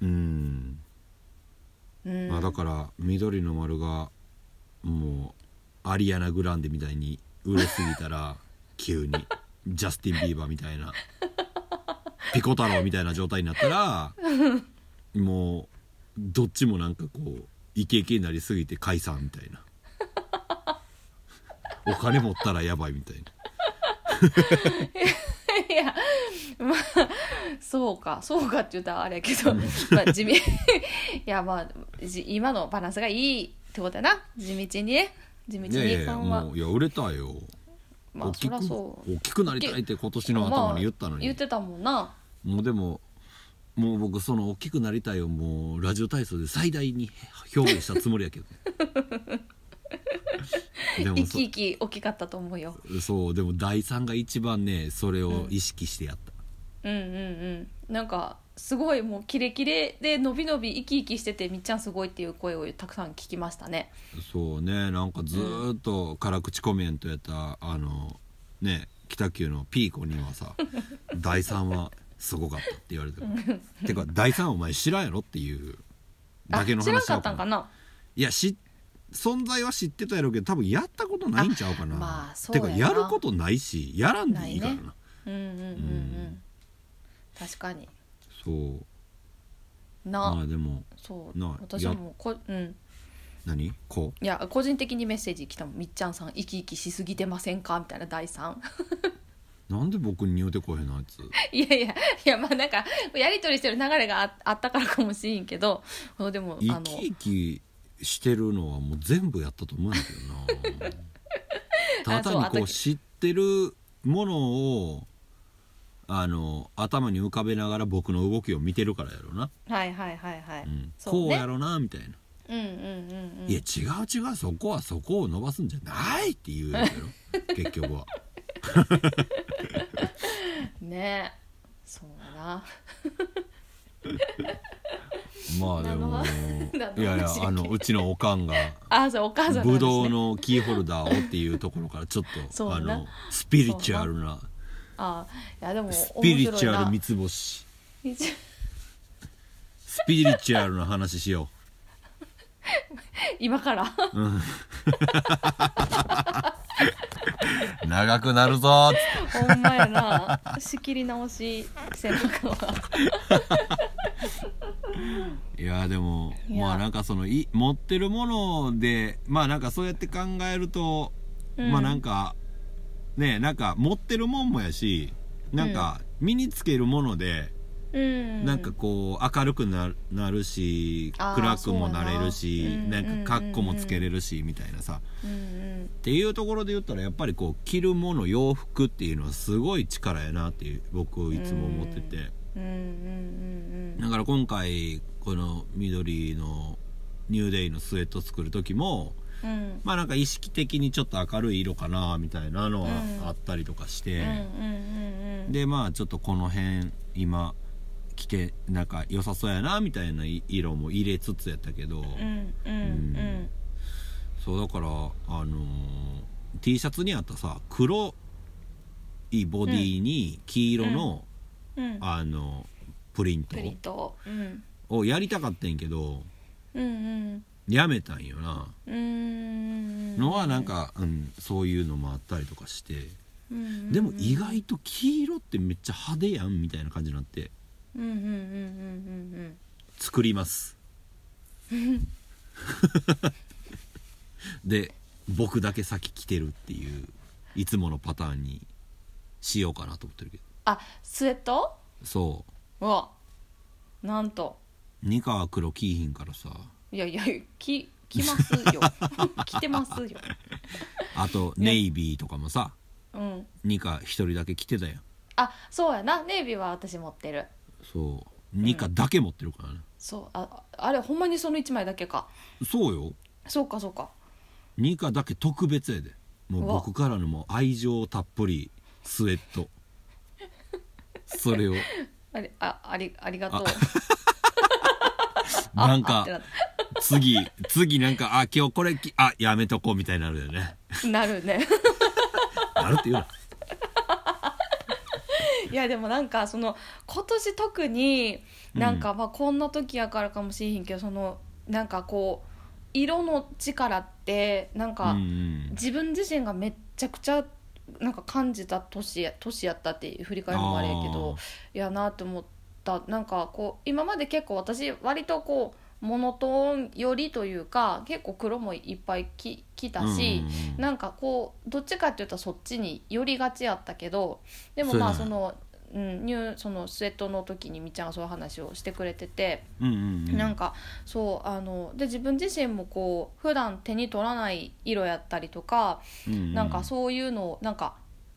うん、うん、まあだから緑の丸がもうアリアナ・グランデみたいに売れすぎたら <laughs> 急に。ジャスティン・ビーバーみたいな。<laughs> ピコ太郎みたいな状態になったらもうどっちもなんかこうイケイケになりすぎて解散みたいなお金持ったらやばいみたいな。<laughs> いやまあそうかそうかって言ったらあれやけど、まあ、地味 <laughs> いやまあじ今のバランスがいいってことやな。地道にね。地道いやいやいやもういや売れたよ、まあそりゃ大きくそう。大きくなりたいって今年の頭に言ったのに、まあ言ってたもんな。もうでももう僕その大きくなりたいをもうラジオ体操で最大に表現したつもりやけど <laughs> <laughs> でも生そき生き大きかったと思うよ。そうでも第3が一番ねそれを意識してやった、うんうんうん。なんかすごいもうキレキレで伸び伸び生き生きしててみっちゃんすごいっていう声をたくさん聞きましたね。そうね。なんかずーっと辛口コメントやったあのね北九のピーコにはさ <laughs> 第3はすごかったって言われてる。てか第3お前知らんやろっていうあだけの知らんか話やったんかな？いやし存在は知ってたやろうけど多分やったことないんちゃうかな、あまあてかやることないしやらんでいいから。なうんうんうんうん。確かに。そう。な、まあでもそう。な私はもうこうん。何？こいや個人的にメッセージ来たもん。みっちゃんさん生き生きしすぎてませんか？みたいな第3うなんで僕に言うてこへんのあいつ。<laughs> いやいやいやまあなんかやり取りしてる流れがああったからかもしれんけど。でもあの生き生きしてるのはもう全部やったと思うんだけどな。<laughs> ただ単にこう知ってるものをあの頭に浮かべながら僕の動きを見てるからやろな、はいはいはいはい、うん。そうね。こうやろなみたいな、うんうんうんうん。いや違う違うそこはそこを伸ばすんじゃないっていうやつやろ。<laughs> 結局は。<laughs> ね。そうだなまあでも <laughs> いやいやあのうちのおかんがあそうお母さんぶどうのキーホルダーをっていうところからちょっとあのスピリチュアルなあいやでもスピリチュアル面三つ星。スピリチュアルな話しよ今から？う、うん、長くなるぞ。ほんまやな。仕切り直し背中はいやでもいや。まあなんかそのい持ってるものでまあなんかそうやって考えると、うん。まあなんかねなんか持ってるもんもやしなんか身につけるもので、うん。なんかこう明るくなるなるしあー暗くもなれるしそうやな。なんかカッコもつけれるしみたいなさ。うんうん。っていうところで言ったらやっぱりこう着るもの洋服っていうのはすごい力やなっていう僕いつも思っててだから今回この緑のニューデイのスウェット作る時もうん。うんまあなんか意識的にちょっと明るい色かなみたいなのはうんあったりとかして、でまあちょっとこの辺今着てなんか良さそうやなみたいな色も入れつつやったけど、そうだからあのー T シャツにあったさ黒いボディに黄色の、うん。あのプリントプリントうん。をやりたかったんやけどうんうん。やめたんよな、うん。のはなんか、うん、そういうのもあったりとかして、うんうんでも意外と黄色ってめっちゃ派手やんみたいな感じになって。うんうんうんうんうん。作ります。<laughs> で僕だけ先来てるっていういつものパターンにしようかなと思ってるけどあスウェット？そう。わ。なんと。う二川黒着いひんからさ。いやいやき着ますよ。<laughs> 着てますよ。あとネイビーとかもさ。うん。ニカ一人だけ着てたやん。あそうやな。ネイビーは私持ってる。そう。ニカだけ持ってるからね、そう。ああれほんまにその1枚だけか。そうよ。そうかそうか。ニカだけ特別やで。もううわ。僕からのもう愛情たっぷりスウェットそれを。あれあありありがとう。なんか次次なんかあ今日これきあやめとこうみたいになるよね。たなるね。なるって言うな。<laughs> いやでもなんかその今年特になんかまあこんな時やからかもしれへんけどそのなんかこう色の力ってなんか自分自身がめっちゃくちゃなんか感じた年や年やったって振り返るのもあれやけどいやなと思った。なんかこう今まで結構私割とこうモノトーン寄りというか結構黒もいっぱいき着たし、うんうんうん。なんかこうどっちかっていうとそっちに寄りがちやったけどでもまあその。うん、ニューそのスウェットの時にみっちゃんがそういう話をしてくれてて、うんうんうん。なんかそうあので自分自身もこう普段手に取らない色やったりとか、うんうん。なんかそういうのをなんか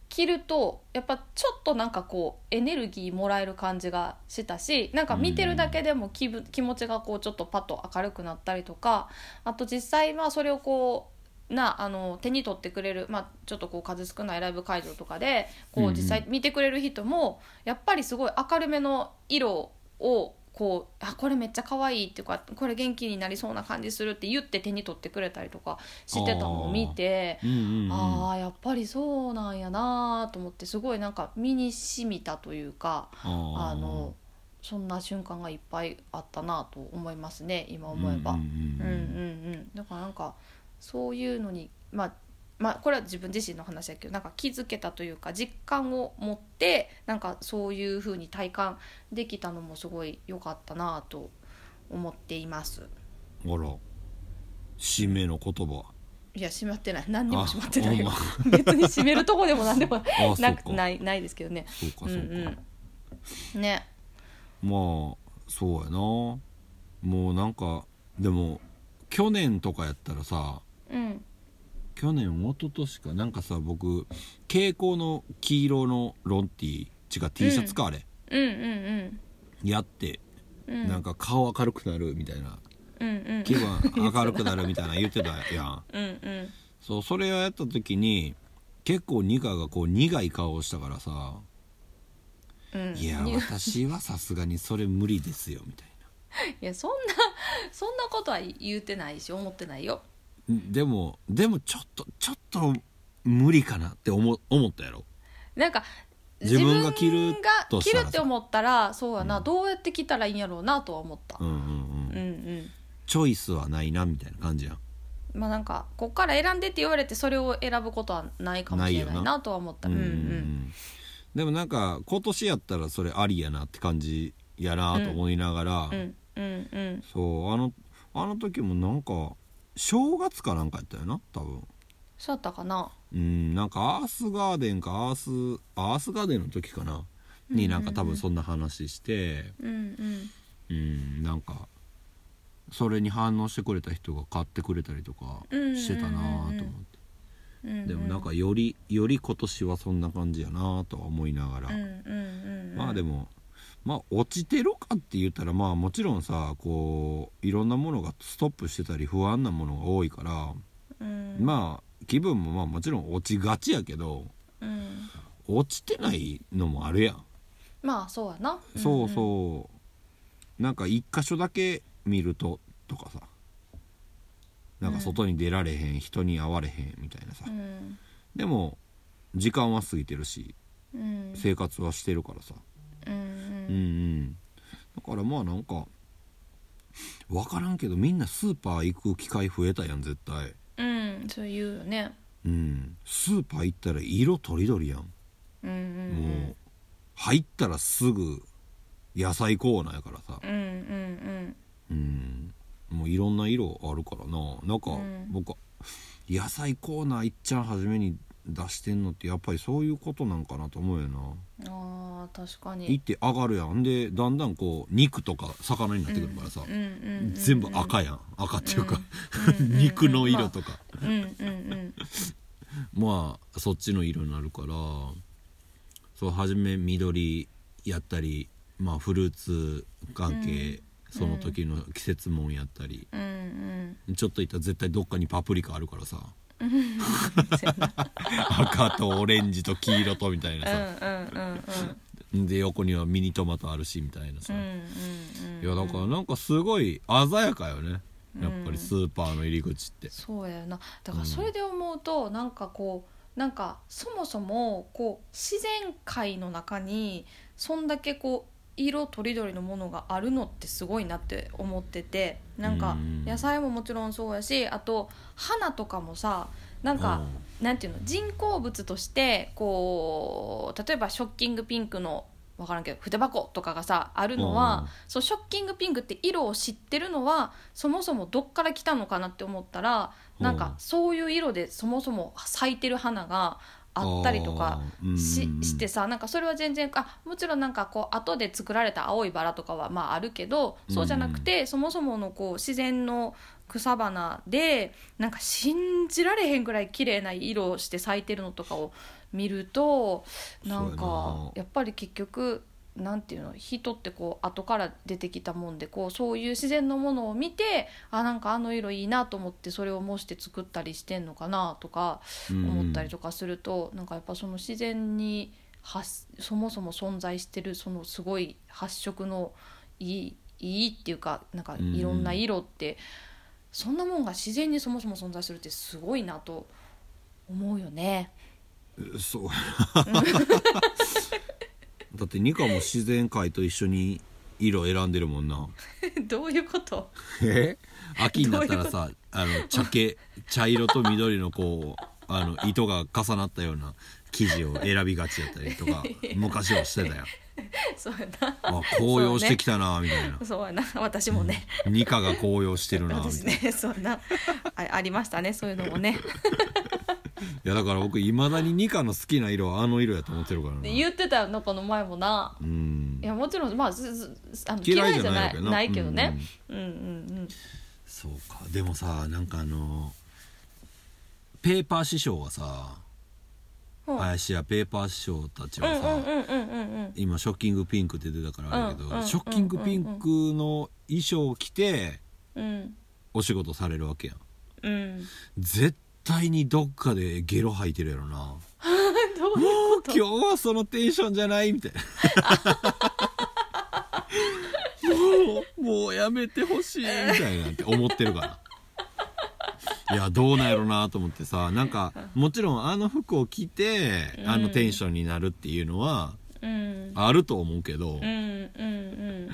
着るとやっぱちょっとなんかこうエネルギーもらえる感じがしたしなんか見てるだけでも気分気持ちがこうちょっとパッと明るくなったりとかあと実際まあそれをこうなあの手に取ってくれる、まあ、ちょっとこう数少ないライブ会場とかでこう実際見てくれる人もやっぱりすごい明るめの色をこうあこれめっちゃ可愛いっていうかこれ元気になりそうな感じするって言って手に取ってくれたりとかしてたのを見て。うんうんうん。あーやっぱりそうなんやなと思ってすごいなんか身に染みたというかあのそんな瞬間がいっぱいあったなと思いますね今思えば。うん。うんうんうん。だからなんかそういうのにまあまあこれは自分自身の話だけどなんか気づけたというか実感を持ってなんかそういう風に体感できたのもすごい良かったなと思っています。あら。締めの言葉。いや閉まってない。何にもあ閉まってない。よほん <laughs> 別に閉めるとこでも何でも <laughs> あなないないですけどね。そうかそうか、うん。うんね。まあそうやな。もうなんかでも去年とかやったらさうん。去年一昨年かな？んかさ僕蛍光の黄色のロンティー違う T シャツか、あれ。うんうんやって、うん。なんか顔明るくなるみたいな。うんうん。気分明るくなるみたいな言ってたやん。うんうん。そうそれをやった時に結構ニカがこう苦い顔をしたからさ。うん。いやに私はさすがにそれ無理ですよみたいいやそんなそんなことは言うてないし思ってないよ。なでもでもちょっとちょっと無理かなって思思ったやろ。なんか自分が着るが着るって思ったらそうやな、うんどうやって着たらいいんやろうなとは思った。うんうんうん、うんうん。チョイスはないなみたいな感じやん。まあなんかこっから選んでって言われてそれを選ぶことはないかもしれないなとは思った。ううんん。うんでもなんか今年やったらそれありやなって感じやなと思いながら、うんうんうん。そうあのあの時もなんか正月かなんかやったよな多分。そうやったかな。うんなんかアースガーデンかアースアースガーデンの時かな。になんか多分そんな話して。うんうん。うんなんかそれに反応してくれた人が買ってくれたりとかしてたなと思って、うん。でもなんかよりより今年はそんな感じやなとは思いながら、うんうんうんうん。まあでもまあ落ちてるかって言ったらまあもちろんさこういろんなものがストップしてたり不安なものが多いから、うん。まあ気分もまあもちろん落ちがちやけどうん。落ちてないのもあるやん、まあそうやな。そうそう。なんか一箇所だけ見るととかさ。なんか外に出られへん、人に会われへんみたいなさ、うん。でも時間は過ぎてるしうん。生活はしてるからさ、うんうん。うんだからまあなんか分からんけどみんなスーパー行く機会増えたやん絶対。うんそう言うよね。うん。スーパー行ったら色とりどりやん、うんうんもう入ったらすぐ野菜コーナーやからさ。うんうんうん。うん。もういろんな色あるからな。なんかうん。僕は野菜コーナーいっちゃん初めに出してんのってやっぱりそういうことなんかなと思うよな。あー確か行っにて上がるやん。でだんだんこう肉とか魚になってくるからさ、うんうんうん全部赤やん。赤っていうか、うんうんうん <laughs> 肉の色とか、うんうんうん <laughs> まあそっちの色になるから。そう初め緑やったりまあフルーツ関係、その時の季節もんやったり、うんちょっといったら絶対どっかにパプリカあるからさ <laughs> 赤とオレンジと黄色とみたいなうんさ、うんうん。で横にはミニトマトあるしみたいなさ、うんうんうんいやだからなんかすごい鮮やかよね。やっぱりスーパーの入り口って、そうやな。だからそれで思うと、なんかこうなんかそもそもこう自然界の中にそんだけこう色とりどりのものがあるのってすごいなって思っててなんかうん。野菜ももちろんそうやしあと花とかもさなんか、なんていうの人工物としてこう例えばショッキングピンクの分からんけど筆箱とかがさあるのは、うん。そうショッキングピンクって色を知ってるのはそもそもどっから来たのかなって思ったらなんかそういう色でそもそも咲いてる花があったりとかあーしうんしてさなんかそれは全然あもちろんなんかこう後で作られた青いバラとかはまああるけどそうじゃなくて、そもそものこう自然の草花でなんか信じられへんぐらい綺麗な色をして咲いてるのとかを見るとなんかやっぱり結局なんていうの人ってこう後から出てきたもんでこうそういう自然のものを見てあなんかあの色いいなと思ってそれを模して作ったりしてんのかなとか思ったりとかすると、なんかやっぱその自然に発そもそも存在してるそのすごい発色のいいいいっていうかなんかいろんな色って、そんなもんが自然にそもそも存在するってすごいなと思うよね。そう <laughs> だってニカも自然界と一緒に色選んでるもんな。<laughs> どういうこと？え？秋になったらさあの茶系茶色と緑のこうあの糸が重なったような生地を選びがちやったりとか昔はしてたよ <laughs> そうやな。あ紅葉してきたなみたいな、そうやな。私もね、ニカが紅葉してるな <laughs> みたい私な、ねそうやな。あありましたねそういうのもね。<laughs> いやだから僕いまだにニカの好きな色はあの色やと思ってるからな。で言ってたよなこの前もな。うん。いやもちろんまあずずあの嫌いじ嫌いじゃな。いゃない。わけなないけどね、うん、うんうん。そうか。でもさなんかあのペーパー師匠はさうん林家ペーパー師匠たちうんはさ、今ショッキングピンクって出たからあれやけど、ショッキングピンクの衣装を着てうん。お仕事されるわけやん。うん。絶対にどっかでゲロ吐いてるやろな。<laughs> どういうもうこと今日はそのテンションじゃないみたいな。<laughs> もうもうやめてほしいみたいなって思ってるからいやどうなんやろなと思ってさなんかもちろんあの服を着てあのテンションになるっていうのはうん。あると思うけどうんうん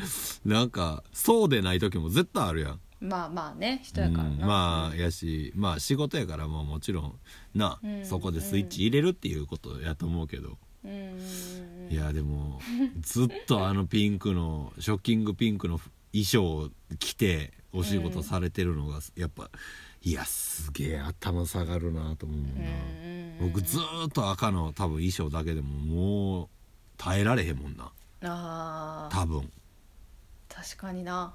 なん。かそうでない時も絶対あるやん。うんまあまあね人やからうんな、まあやしまあ仕事やからもうもちろんな、うんそこでスイッチ入れるっていうことやと思うけど、うんうん。うんいやでもずっとあのピンクのショッキングピンクの衣装を着てお仕事されてるのがやっぱいやすげえ頭下がるなと思うな、うん僕ずーっと赤の多分衣装だけでももう耐えられへんもんな。あー。多分。確かにな。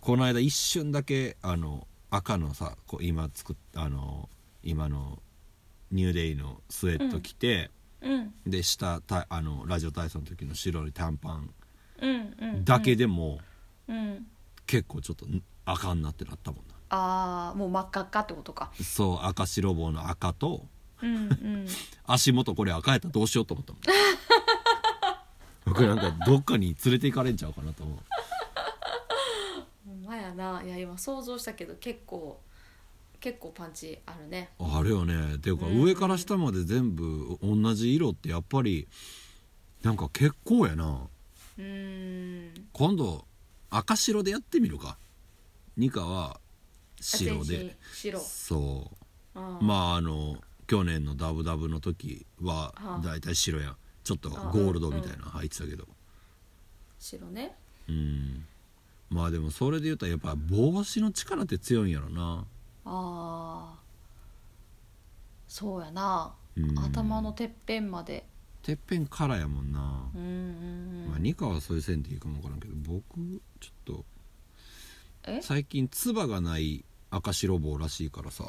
この間一瞬だけあの赤のさこう今作っあの今のニューデイのスウェット着て、うん。で下たあのラジオ体操の時の白い短パンうんうんだけでもうん。結構ちょっとんあかんなってなったもんなああもう真っ赤っかってことか。そう赤白棒の赤とうんうん。<laughs> 足元これ赤やったらどうしようと思ったもん。<laughs> 僕なんかどっかに連れて行かれんちゃうかなと思う。ほんまやな。いや今想像したけど結構結構パンチあるね。あれよね。ていうかうん。上から下まで全部同じ色ってやっぱりなんか結構やな。うーん。今度赤白でやってみるか。ニカは白で。白。そう。まああの去年のダブダブの時ははあだいたい白やん。ちょっとゴールドみたいなの入ってたけど。白ね。うん。まあでもそれで言うとやっぱ帽子の力って強いんやろな。ああそうやな、うん。頭のてっぺんまで。てっぺんからやもんな。うんうんうん。まあニカはそういう線でいいかもわからんけど僕ちょっとえ？最近つばがない赤白棒らしいからさ。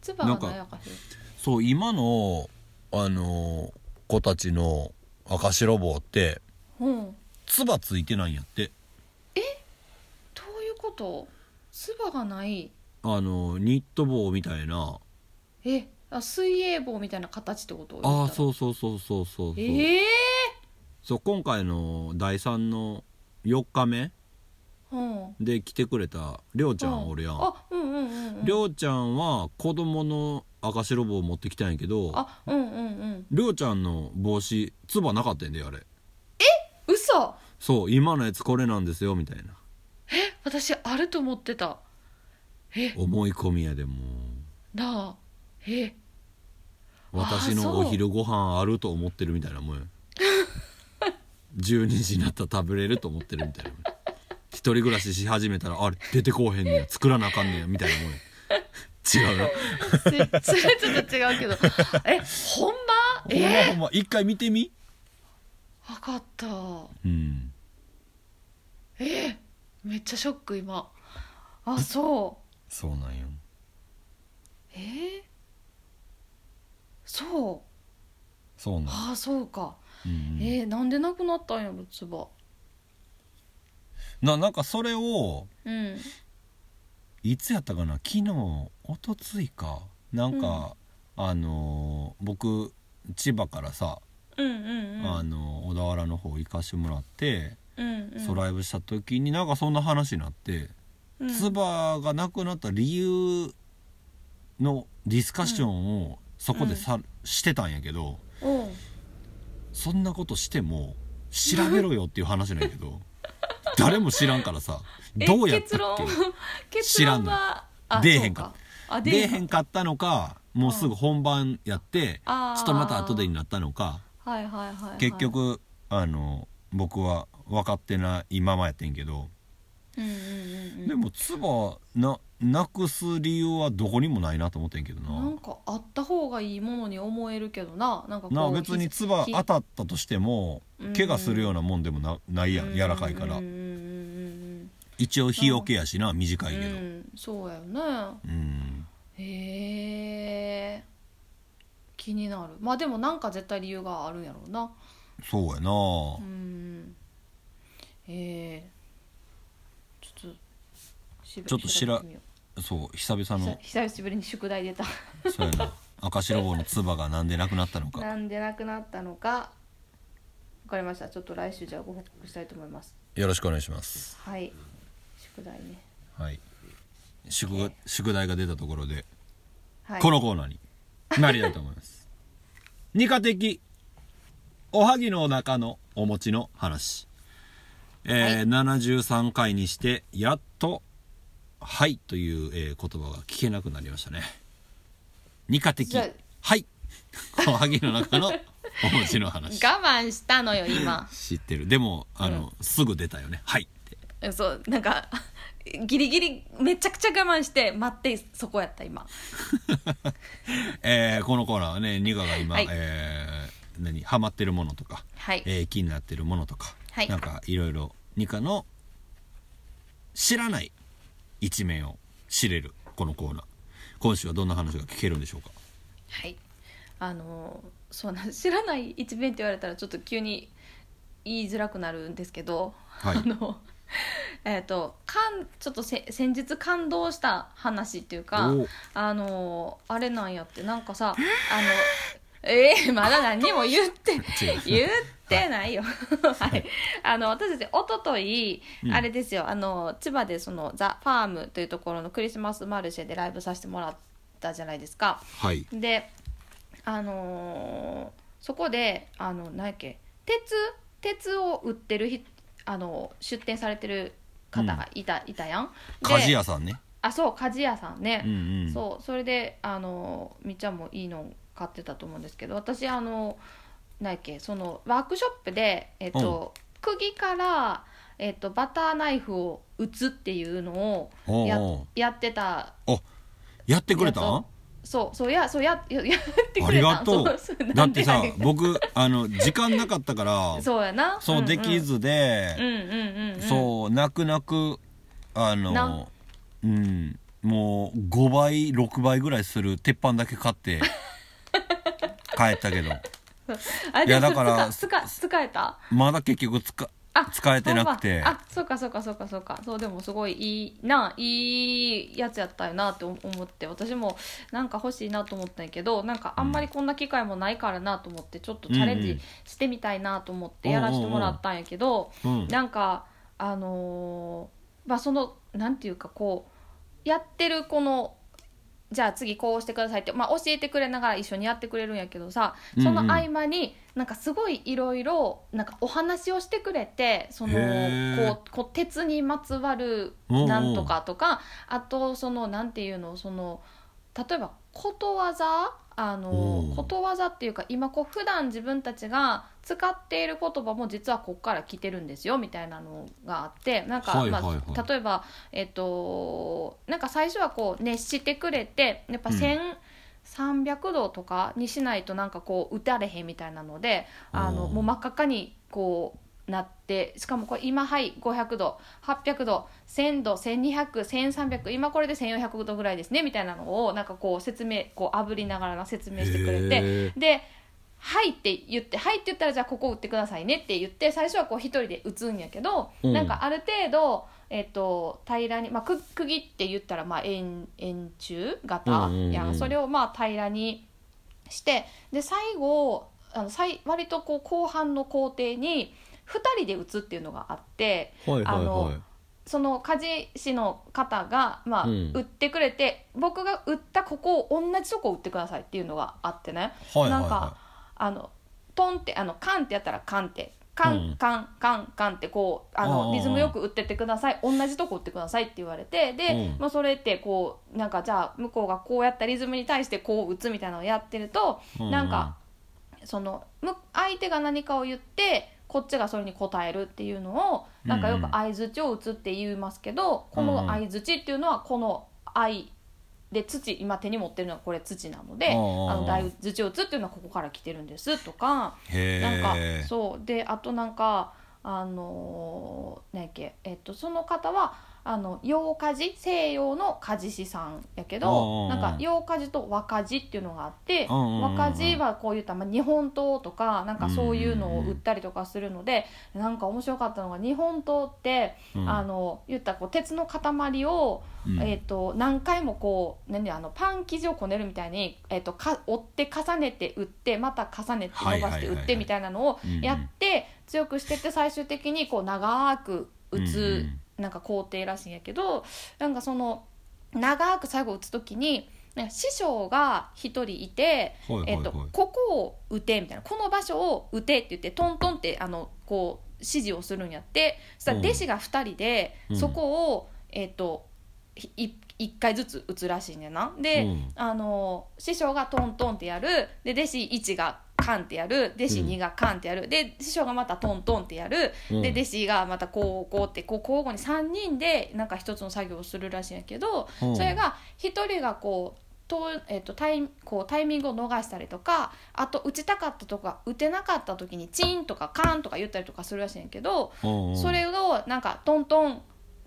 つばがない赤白そう今のあの子たちの赤白棒ってうん。つばついてないんやって。どういうこと？つばがない？あのニット帽みたいな。え？あ水泳棒みたいな形ってこと？ああうそうそうそうそうそうそう、ええそう今回の第3の4日目うんで来てくれたりょうちゃんおるやん。あうんうんうんうん。りょうちゃんは子供の赤白棒を持ってきたんやけどあうんうんうん。りょうちゃんの帽子つばなかったんだよあれ。嘘。そう今のやつこれなんですよみたいな。私あると思ってた。え？思い込みやでもなあ。え？私のお昼ご飯あると思ってるみたいなもんや。<laughs> 12時になったら食べれると思ってるみたいなもん一人暮らしし始めたらあれ出てこうへんねや。作らなあかんねや。みたいなもんや。違うなそれちょっと違うけど。えほんま？ほんまえほんま。一回見てみ？分かった。うん。え？めっちゃショック今。あそう。そうなんよ。え？ー、そう。そうなん。あそうか、うんうん。えー、なんでなくなったんやろつばななんかそれをうん。いつやったかな？昨日おとついかなんか、あのー僕千葉からさ、うんうんうん。あの小田原の方行かしてもらって、うんうん。そうライブした時になんかそんな話になってうん。唾、がなくなった理由のディスカッションをそこでさ、してたんやけどおう。そんなことしても調べろよっていう話なんやけど <laughs> 誰も知らんからさ。えどうやったっけ？結知らんの論はあ出えへんか。そうあ出えへんか。ったのかもうすぐ本番やってちあー。ょっとまた後でになったのか。はいはいはい、はい、結局あの僕は分かってないままやってんけど。うんうんうんうん。でも唾ななくす理由はどこにもないなと思ってんけどな。なんかあった方がいいものに思えるけどな。なんかこうなあ別に唾ひ当たったとしてもうん。怪我するようなもんでもなないやん柔らかいから。うんうんうん一応日よけやしな短いけど。うんそうやよね。うん。へえ。気になる。まあでもなんか絶対理由があるんやろうな。そうやな。うん。ええちょっとしちょっとしら調べてみよそう久々の。う久久しぶりに宿題出た。そうやな。<laughs> 赤白棒の唾がなんでなくなったのか。なんでなくなったのか。わかりました。ちょっと来週じゃあご報告したいと思います。よろしくお願いします。はい。宿題ね。はい。宿宿題が出たところで、はい。このコーナーに参りたいと思います。<laughs> 二課的おはぎの中のお餅の話。えー73回にしてやっと「はい」という、えー言葉が聞けなくなりましたね。二課的。はい。おはぎの中のお餅の話。我慢したのよ今。知ってる。でもあの、すぐ出たよね「はい」って。そうなんかギリギリめちゃくちゃ我慢して待ってそこやった今。<laughs> えーこのコーナーはねニカが今、はい。えー何ハマってるものとか、はい。えー気になってるものとか、はい。なんかいろいろニカの知らない一面を知れるこのコーナー。今週はどんな話が聞けるんでしょうか？はい。あのそうなん知らない一面って言われたらちょっと急に言いづらくなるんですけど、はい。あのえっ、とかんちょっとせ先日感動した話っていうかおあのあれなんやってなんかさあのえー、まだ何にも言って <laughs> 言ってないよ。はい。あの私たち一昨日、うん。あれですよ。あの千葉でそのザ・ファームというところのクリスマスマルシェでライブさせてもらったじゃないですか。はい。であのーそこであの何やっけ鉄鉄を売ってるひあの出店されてる方がいた,、いたやん。で鍛冶屋さんね。あそう鍛冶屋さんね、うんうん。そうそれであのみっちゃんもいいの買ってたと思うんですけど私あの何やっけそのワークショップで、えっと釘から、えっと、バターナイフを打つっていうのをやおうおう。やってた。やってくれた？そうそうやそうやや <laughs> やってあくれた。りがとう。そだってさ僕あの時間なかったから <laughs> そうやな。そうできずで、うんうんうんうん。うんそう泣く泣くあのな。うんもう5倍6倍ぐらいする鉄板だけ買って帰ったけど。あいやだから使使使えた？まだ結局使あ使えてなくて。あそうかそうかそうかそうか。そうでもすごいいいないいやつやったよなって思って。私もなんか欲しいなと思ったんやけどなんかあんまりこんな機会もないからなと思ってちょっとチャレンジしてみたいなと思ってやらせてもらったんやけど、うん。なんかあのーまあそのなんていうかこうやってるこのじゃあ次こうしてくださいって、まあ、教えてくれながら一緒にやってくれるんやけどさその合間になんかすごいいろいろなんかお話をしてくれてそのこうこう鉄にまつわるなんとかとかあとそのなんていうのその例えばことわざ？あのことわざっていうか今こう普段自分たちが使っている言葉も実はここから来てるんですよみたいなのがあってなんか、まあ、例えばえっとなんか最初はこう熱してくれてやっぱうん。1300度とかにしないとなんかこう打たれへんみたいなのであのもう真っ赤っかにこうなってしかもこれ今はい500度800度1000度12001300今これで1400度ぐらいですねみたいなのをなんかこう説明こう炙りながらな説明してくれてで「はい」って言って「はい」って言ったらじゃあここ打ってくださいねって言って最初はこう一人で打つんやけど、うん。なんかある程度、えっと平らに、まあ、く区切って言ったらまあ円円柱型うんうんうんやん。それをまあ平らにしてで最後あの最割とこう後半の工程に2人で打つっていうのがあって。はいはいあのはいその鍛冶師の方が、まあうん。打ってくれて僕が打ったここを同じとこ打ってくださいっていうのがあってね、はいはいはなんかあのトンってあのカンってやったらカンってカうん。ンカンカンカンってこうあのリズムよく打ってってください。同じとこ打ってくださいって言われてで、うん。まあ、それってこうなんかじゃあ向こうがこうやったリズムに対してこう打つみたいなのをやってると、うんなんかそのむ相手が何かを言ってこっちがそれに答えるっていうのをなんかよく相づちを打つって言いますけど、この相づちっていうのはこの「愛」で土今手に持ってるのはこれ土なのであの相づちを打つっていうのはここから来てるんですとかへなんえかそう。であとなんかあのー、何やっけ、えっと、その方はあの洋鍛冶西洋の鍛冶師さんやけあどあなんか洋鍛冶と和鍛冶っていうのがあってうんうんうんうん。和鍛冶はこういった、まあ、日本刀とかなんかそういうのを売ったりとかするのでなんか面白かったのが日本刀って、うん。あの言ったらこう鉄の塊を、うん。えー、と何回もこう何あのパン生地をこねるみたいに、えー、とか折って重ねて打ってまた重ねて伸ばしてはいはいはいはい打ってみたいなのをやって強くしてって最終的にこう長く打つなんか工程らしいんやけどなんかその長く最後打つ時に師匠が一人いて、えっとここを打てみたいな。この場所を打てって言ってトントンってあのこう指示をするんやって。そしたらうん。弟子が2人で、うん。そこを、えっとい一1回ずつ打つらしいんやな。で、うん。あの師匠がトントンってやる。で弟子1がカンってやる。弟子2がカンってやる、で師匠がまたトントンってやる、うん。で弟子がまたこうこうってこう交互に3人でなんか一つの作業をするらしいんやけど、うん。それが1人がこうとえっとタイこうタイミングを逃したりとかあと打ちたかったとか打てなかった時にチンとかカンとか言ったりとかするらしいんやけど、それをなんかトントン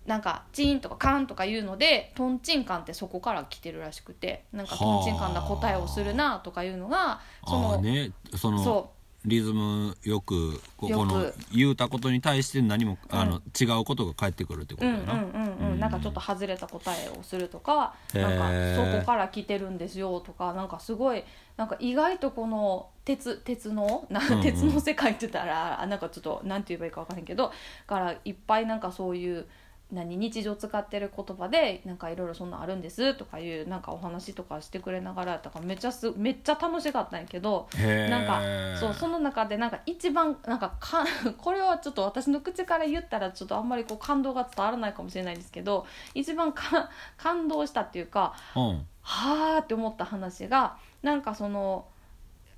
なんかチンとかカンとか言うのでトンチンカンってそこから来てるらしくてなんかトンチンカンな答えをするなとかいうのがそのね。そのそリズムよくこよく。この言うたことに対して何もあの違うことが返ってくるってこううんとやな。うんうん。うん。なんかちょっと外れた答えをするとかなんかそこから来てるんですよとかなんかすごいなんか意外とこの鉄鉄のなうんうん。鉄の世界って言ったらあなんかちょっとなんて言えばいいか分からへんけどからいっぱいなんかそういう何日常使ってる言葉でなんかいろいろそんなんあるんですとかいうなんかお話とかしてくれながらやったからめっちゃすめっちゃ楽しかったんやけどなんかそうその中でなんか一番なんかか <laughs> これはちょっと私の口から言ったらちょっとあんまりこう感動が伝わらないかもしれないんですけど一番か感動したっていうかうんはあって思った話がなんかその。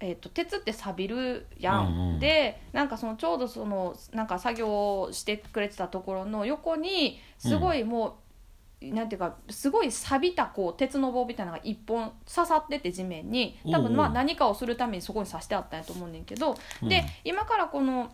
えー、と鉄って錆びるやん、うんうん。でなんかそのちょうどそのなんか作業をしてくれてたところの横にすごいもう、なんていうかすごい錆びたこう鉄の棒みたいなのが一本刺さってて地面に。多分まあ何かをするためにそこに刺してあったんやと思うねんけど、うんで今からこの、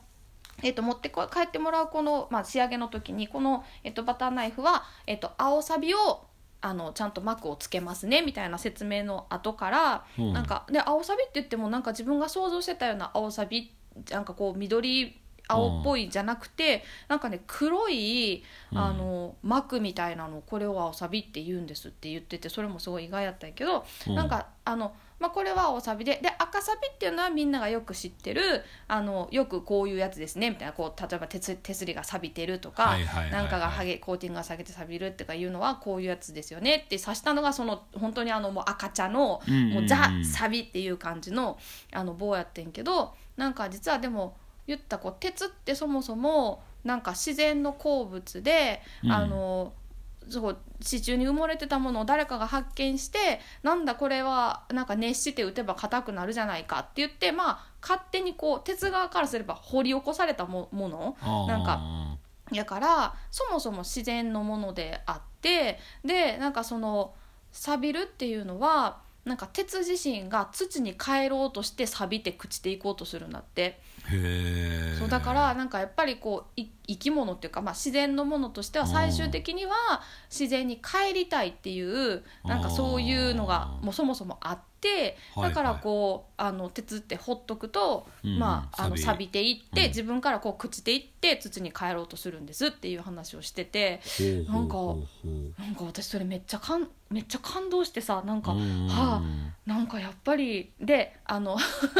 えっと持ってこ帰ってもらうこの、まあ、仕上げの時にこの、えっとバターナイフは、えっと青サビをあのちゃんと膜をつけますねみたいな説明の後から、うん。なんかで青サビって言ってもなんか自分が想像してたような青サビなんかこう緑青っぽいじゃなくて、なんかね黒いあの膜みたいなのこれを青サビって言うんですって言っててそれもすごい意外やったんやけど、うん。なんかあの、まあ、これは青サビで。で赤サビっていうのはみんながよく知ってるあのよくこういうやつですねみたいなこう例えば手す手すりが錆びてるとか、はいはいなんかがはげコーティングが下げて錆びるってかいうのはこういうやつですよね。って指したのがその本当にあのもう赤茶のうんうんうん。もうザ・サビっていう感じのあの棒やってんけどなんか実はでも言ったこう鉄ってそもそもなんか自然の鉱物で、うん。あのそう地中に埋もれてたものを誰かが発見してなんだこれはなんか熱して打てば硬くなるじゃないかって言ってまあ勝手にこう鉄側からすれば掘り起こされたももの。なんかやからそもそも自然のものであってでなんかその錆びるっていうのはなんか鉄自身が土に帰ろうとして錆びて朽ちていこうとするんだって。そうだからなんかやっぱりこうい生き物っていうか、まあ、自然のものとしては最終的には自然に帰りたいっていうなんかそういうのがもうそもそもあってはいだからこうあの鉄ってほっとくと、うんまあ、あの錆び。ていって、うん。自分からこう朽ちていって土に帰ろうとするんですっていう話をしててほうほうほう。ほうなんか私それめっちゃかんめっちゃ感動してさなんか、うん。はあなんかやっぱりであの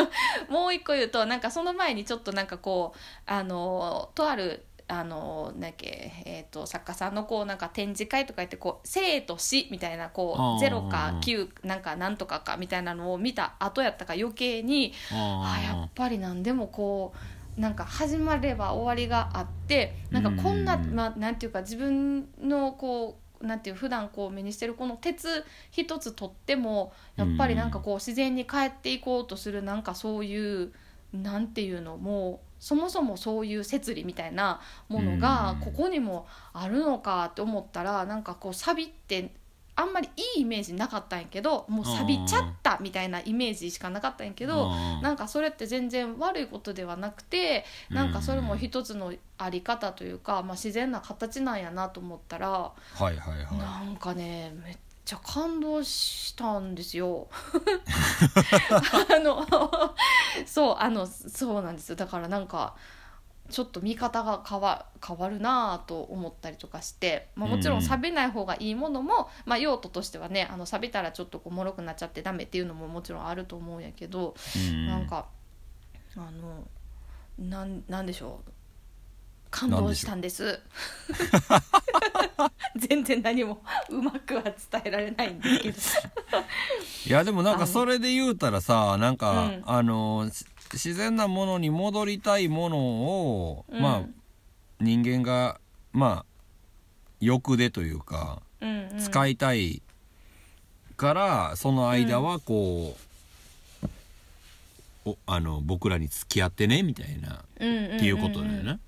<laughs> もう一個言うとなんかその前にちょっとなんかこうあのとあるあのなんだっけ、えー、と作家さんのこうなんか展示会とか言ってこう生と死みたいなこう0か9なんかなんとかかみたいなのを見た後やったか余計にああやっぱり何でもこうなんか始まれば終わりがあってなんかこんな、うん。まあ、なんていうか自分のこうなんていう普段こう目にしてるこの鉄一つとってもやっぱりなんかこう自然に帰っていこうとするなんかそういうなんていうのもうそもそもそういう摂理みたいなものがうんここにもあるのかって思ったらなんかこうサビってあんまりいいイメージなかったんやけどもう錆びちゃったみたいなイメージしかなかったんやけど。なんかそれって全然悪いことではなくてなんかそれも一つのあり方というか、まあ、自然な形なんやなと思ったらはいはいはなんかねめっちゃ感動したんですよ。<laughs> あのそうあのそうなんですよ。だからなんかちょっと見方が変わ変わるなぁと思ったりとかして、まあ、もちろんうん。錆びない方がいいものも、まあ、用途としてはねあの錆びたらちょっとこう脆くなっちゃってダメっていうのももちろんあると思うんやけど、いなんかあのなんなんでしょう感動したんです。<laughs> 全然何もうまくは伝えられないんですけど。いやでもなんかそれで言うたらさなんか、うん。あのし自然なものに戻りたいものを、うん。まあ人間がまあ欲でというか、うんうん。使いたいからその間はこう、おあの僕らに付き合ってねみたいなうんうんうんうん。っていうことだよね。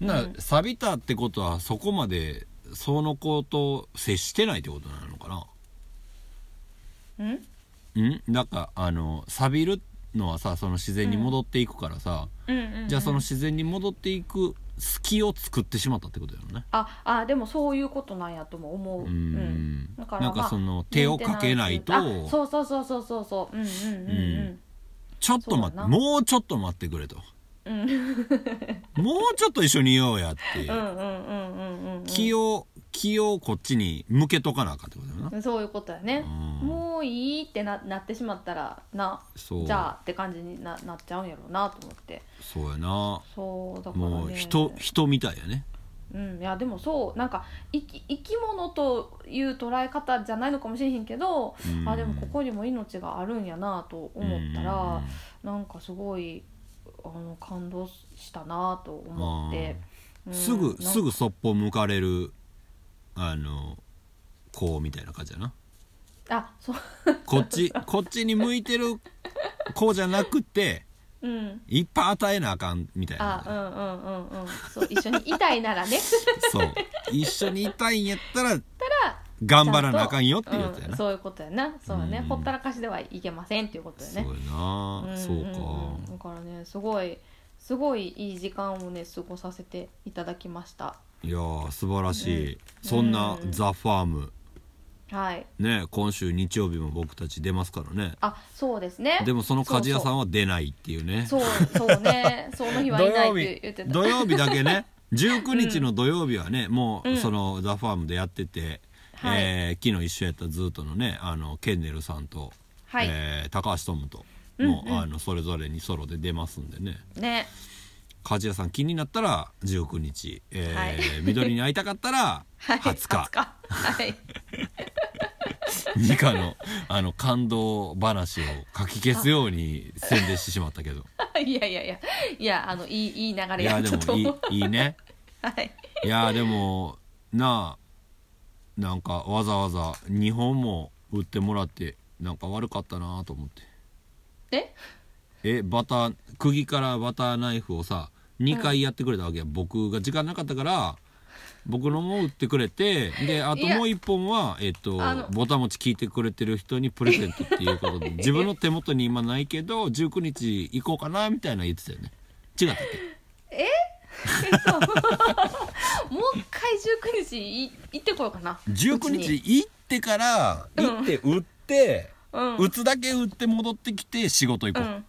なうん。錆びたってことはそこまでその子と接してないってことなのかな？うん？ん？なんかあの錆びるのはさその自然に戻っていくからさ、うんうんうんじゃあその自然に戻っていく隙を作ってしまったってことだよね。ああでもそういうことなんやとも思う、ううん。んだからなんかまあその手をかけないと、そうそうそうそうそう。そううんうん。うん。ちょっと待ってもうちょっと待ってくれとうん。うんもうちょっと一緒にいようやって気を気をこっちに向けとかなあかんってことだよな。そういうことやね、うん。もういいってななってしまったらなじゃあって感じにななっちゃうんやろうなと思って。そうやな。そうだからね。もう人人みたいやね。うん、いやでもそうなんか生き生き物という捉え方じゃないのかもしれへんけど、うん。あでもここにも命があるんやなと思ったら、なんかすごいあの感動したなと思って、うんすぐすぐそっぽ向かれるあの子みたいな感じやな。あそう。こっちこっちに向いてる子じゃなくてうん。いっぱい与えなあかんみたいな。あうんうんうんうん。そう一緒にいたいならね。<laughs> そう。一緒にいたいんやったらたら頑張らなあかんよっていうやつやな、うんそういうことやな。そうやね、うん。ほったらかしではいけませんっていうことやね。そうやな、んそうか、んん。だからねすごいすごいいい時間をね過ごさせていただきました。いやー素晴らしい、そんなうん。ザ・ファーム。はい。ね今週日曜日も僕たち出ますからね。あそうですね。でもその鍛冶屋さんはは出ないっていうね。そうそうそうね。その日はいないって言ってた。土曜日だけね。<laughs> 19日の土曜日はね、もう、うん。その「ザ・ファームでやってて、はい。えー昨日一緒やったずっとのねあのケンネルさんと、はい。えー高橋トムとうんもう、うん。あのそれぞれにソロで出ますんでね。ね。鍛冶屋さん気になったら19日、えーはい。緑に会いたかったら <laughs> はい20日、20日。はい。<laughs> ニカのあの感動話をかき消すように宣伝してしまったけど。<laughs> いやいやいや。いやあのいいいい流れやいやでもいったと思ういいいね。はい。いやでもなあなんかわざわざ2本も売ってもらってなんか悪かったなと思って。え？えバター釘からバターナイフをさ2回やってくれたわけや、僕が時間なかったから僕のも売ってくれてであともう1本は、えっとあのぼたもち聞いてくれてる人にプレゼントっていうことで <laughs> 自分の手元に今ないけど19日行こうかなみたいな言ってたよね。違ったっけ？え？っともう一回19日い行ってこようかな。19うちに。日行ってから行って売って、うん。打つだけ打って戻ってきて仕事行こう、うん。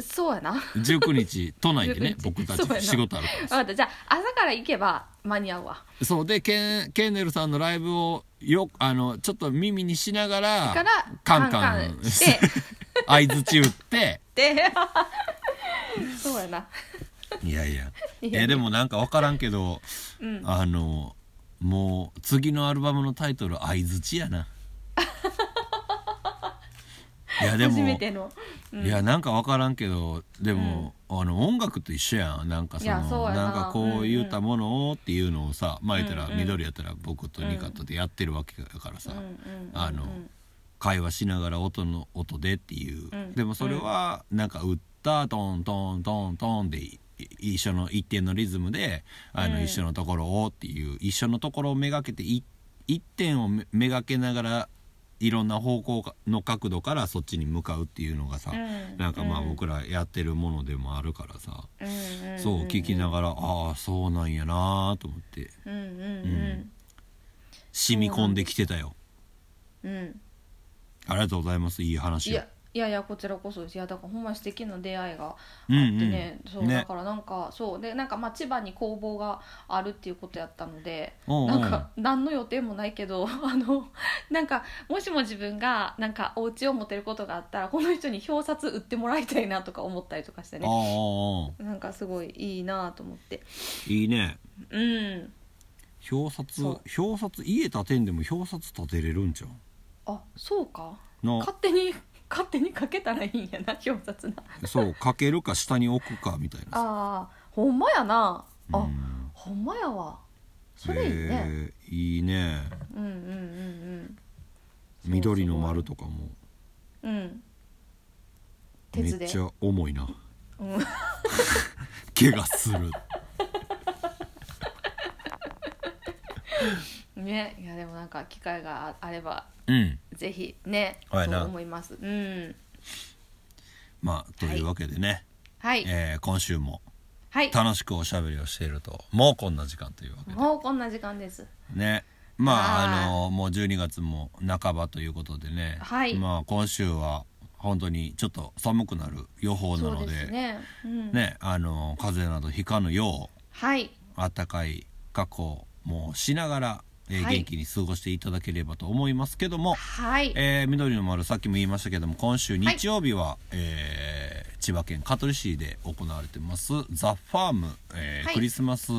そうやな。19日都内でね19日。僕たそうやな。ち仕事あるから。分かったじゃあ朝から行けば間に合うわ。そう。でケンケンネルさんのライブをよあのちょっと耳にしながらからカンカンカンカンして。<laughs> 相づち打って。で <laughs> そうやないやいや。えでもなんか分からんけどうん。あのもう次のアルバムのタイトル「相づち」やな。<laughs> いやでも初めての、うん。いやなんか分からんけどでも、あの音楽と一緒やん。なんかそのな。なんかこう言ったものをっていうのをさ、まあ言ったらうんうん。緑やったら僕とニカとでやってるわけだからさ、うんうんうんあの会話しながら音の音でっていう、うん。でもそれはなんか打ったトントントントンでい一緒の一定のリズムであのうん。一緒のところをっていう一緒のところをめがけてい一点をめめがけながらいろんな方向の角度からそっちに向かうっていうのがさ、うん。なんかまあうん。僕らやってるものでもあるからさ、うんうんうんそう聞きながらああそうなんやなと思って。うんうんうん。染み込んできてたよ。うん。うんありがとうございます。いい話をいやいやこちらこそです。いやだからほんまに素敵な出会いがあってうんうん。ね、そうね。だからなんかそう。でなんかまあ千葉に工房があるっていうことやったのでおなんか何の予定もないけど <laughs> あのなんかもしも自分がなんかお家を持てることがあったらこの人に表札売ってもらいたいなとか思ったりとかしてね。なんかすごいいいなと思って。いいね。うん。表札そ表札家建てんでも表札建てれるんじゃんあそうか。の勝手に勝手にかけたらいいんやな <laughs> 表札な。そうかけるか下に置くかみたいな。さああほんまやな。あ、うん。ほんまやわ。それいいね、へえいいね。うんうんうん緑の丸とかも。うんうん。め鉄で。っちゃ重いな。うん。<laughs> <laughs> 怪我するねいやでもなんか機会があればうん。ぜひねそうはいな思います。うん。まあというわけでね、はい。えー今週もはい。楽しくおしゃべりをしているともうこんな時間というわけで。もうこんな時間です。ね。まあはい。あのもう12月も半ばということでね、はい。まあ今週は本当にちょっと寒くなる予報なのでね。うん。ねあの風邪などひかぬようはい。暖かい格好もしながら、えーはい。元気に過ごしていただければと思いますけども、はい。えー緑の丸さっきも言いましたけども今週日曜日は、えー千葉県香取市で行われてますザ・ファーム、えーはい。クリスマス、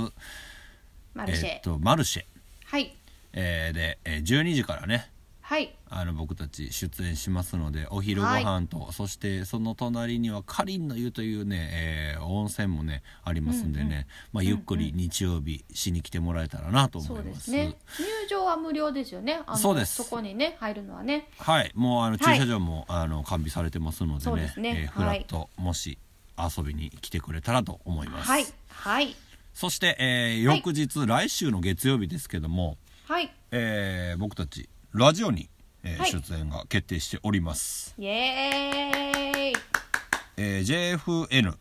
マルシェ、えーっとマルシェ、はい。えーで、えー12時からねはいあの僕たち出演しますのでお昼ご飯と、そしてその隣にはかりんの湯というね、えー温泉もねありますんでね、うんうんまあ、ゆっくり日曜日しに来てもらえたらなと思います。ですね。入場は無料ですよね。あのそうです。そこにね入るのはね。はい、もうあのはい。駐車場も、あの完備されてますのでねですね。えーフラット、もし遊びに来てくれたらと思います。はい。はい。そして、えーはい。翌日、来週の月曜日ですけども、はい。えー僕たちラジオに、えーはい。出演が決定しております。イエーイ。えー JFN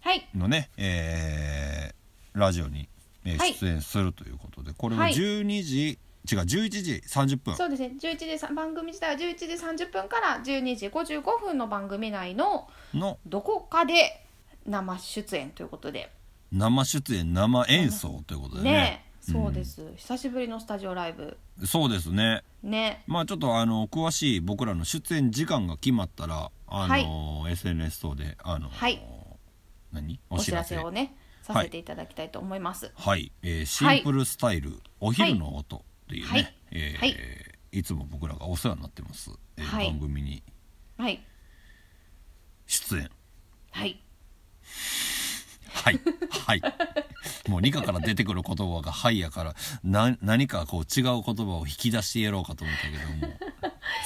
はい。のね、えーラジオに、えーはい。出演するということでこれははい。12時違う11時30分。そうですね。11時さ番組自体は11時30分から12時55分の番組内のの。どこかで生出演ということで。生出演生演奏ということでね。ねそうです、久しぶりのスタジオライブ。そうですね。ね。まあちょっとあの詳しい僕らの出演時間が決まったらあの、SNS 等であの、はい。何？お知らせをねさせていただきたいと思います。はい、えーシンプルスタイル、お昼の音っていうね、はい。えーはい。いつも僕らがお世話になってます、えーはい。番組にはい。出演。はい。はい。はいもう理科から出てくる言葉が「はい」やからな何かこう違う言葉を引き出してやろうかと思ったけども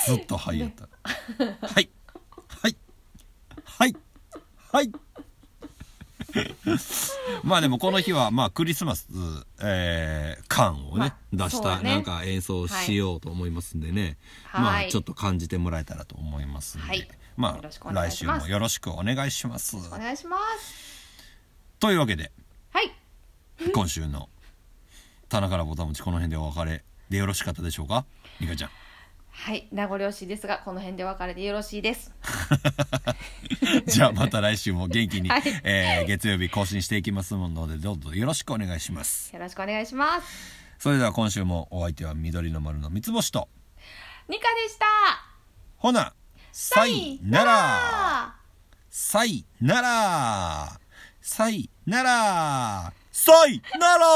ずっと「はい」やった。はい。はい。はい。はい。<laughs> まあでもこの日はまあクリスマス、えー感をね、まあ出したなんか演奏しようと思いますんでね、はい。まあちょっと感じてもらえたらと思いますんで、はい。まあ来週もよろしくお願いします。お願いします。というわけで。はい今週の。棚からぼたもちこの辺でお別れでよろしかったでしょうか？ニカちゃん。はい名残惜しいですがこの辺でお別れでよろしいです。<laughs> じゃあまた来週も元気に、<laughs> はい。えー月曜日更新していきますのでどうぞよろしくお願いします。よろしくお願いします。それでは今週もお相手は緑の丸の三つ星とニカでした。ほなさいなら。ら。さいなら。さいならさいなら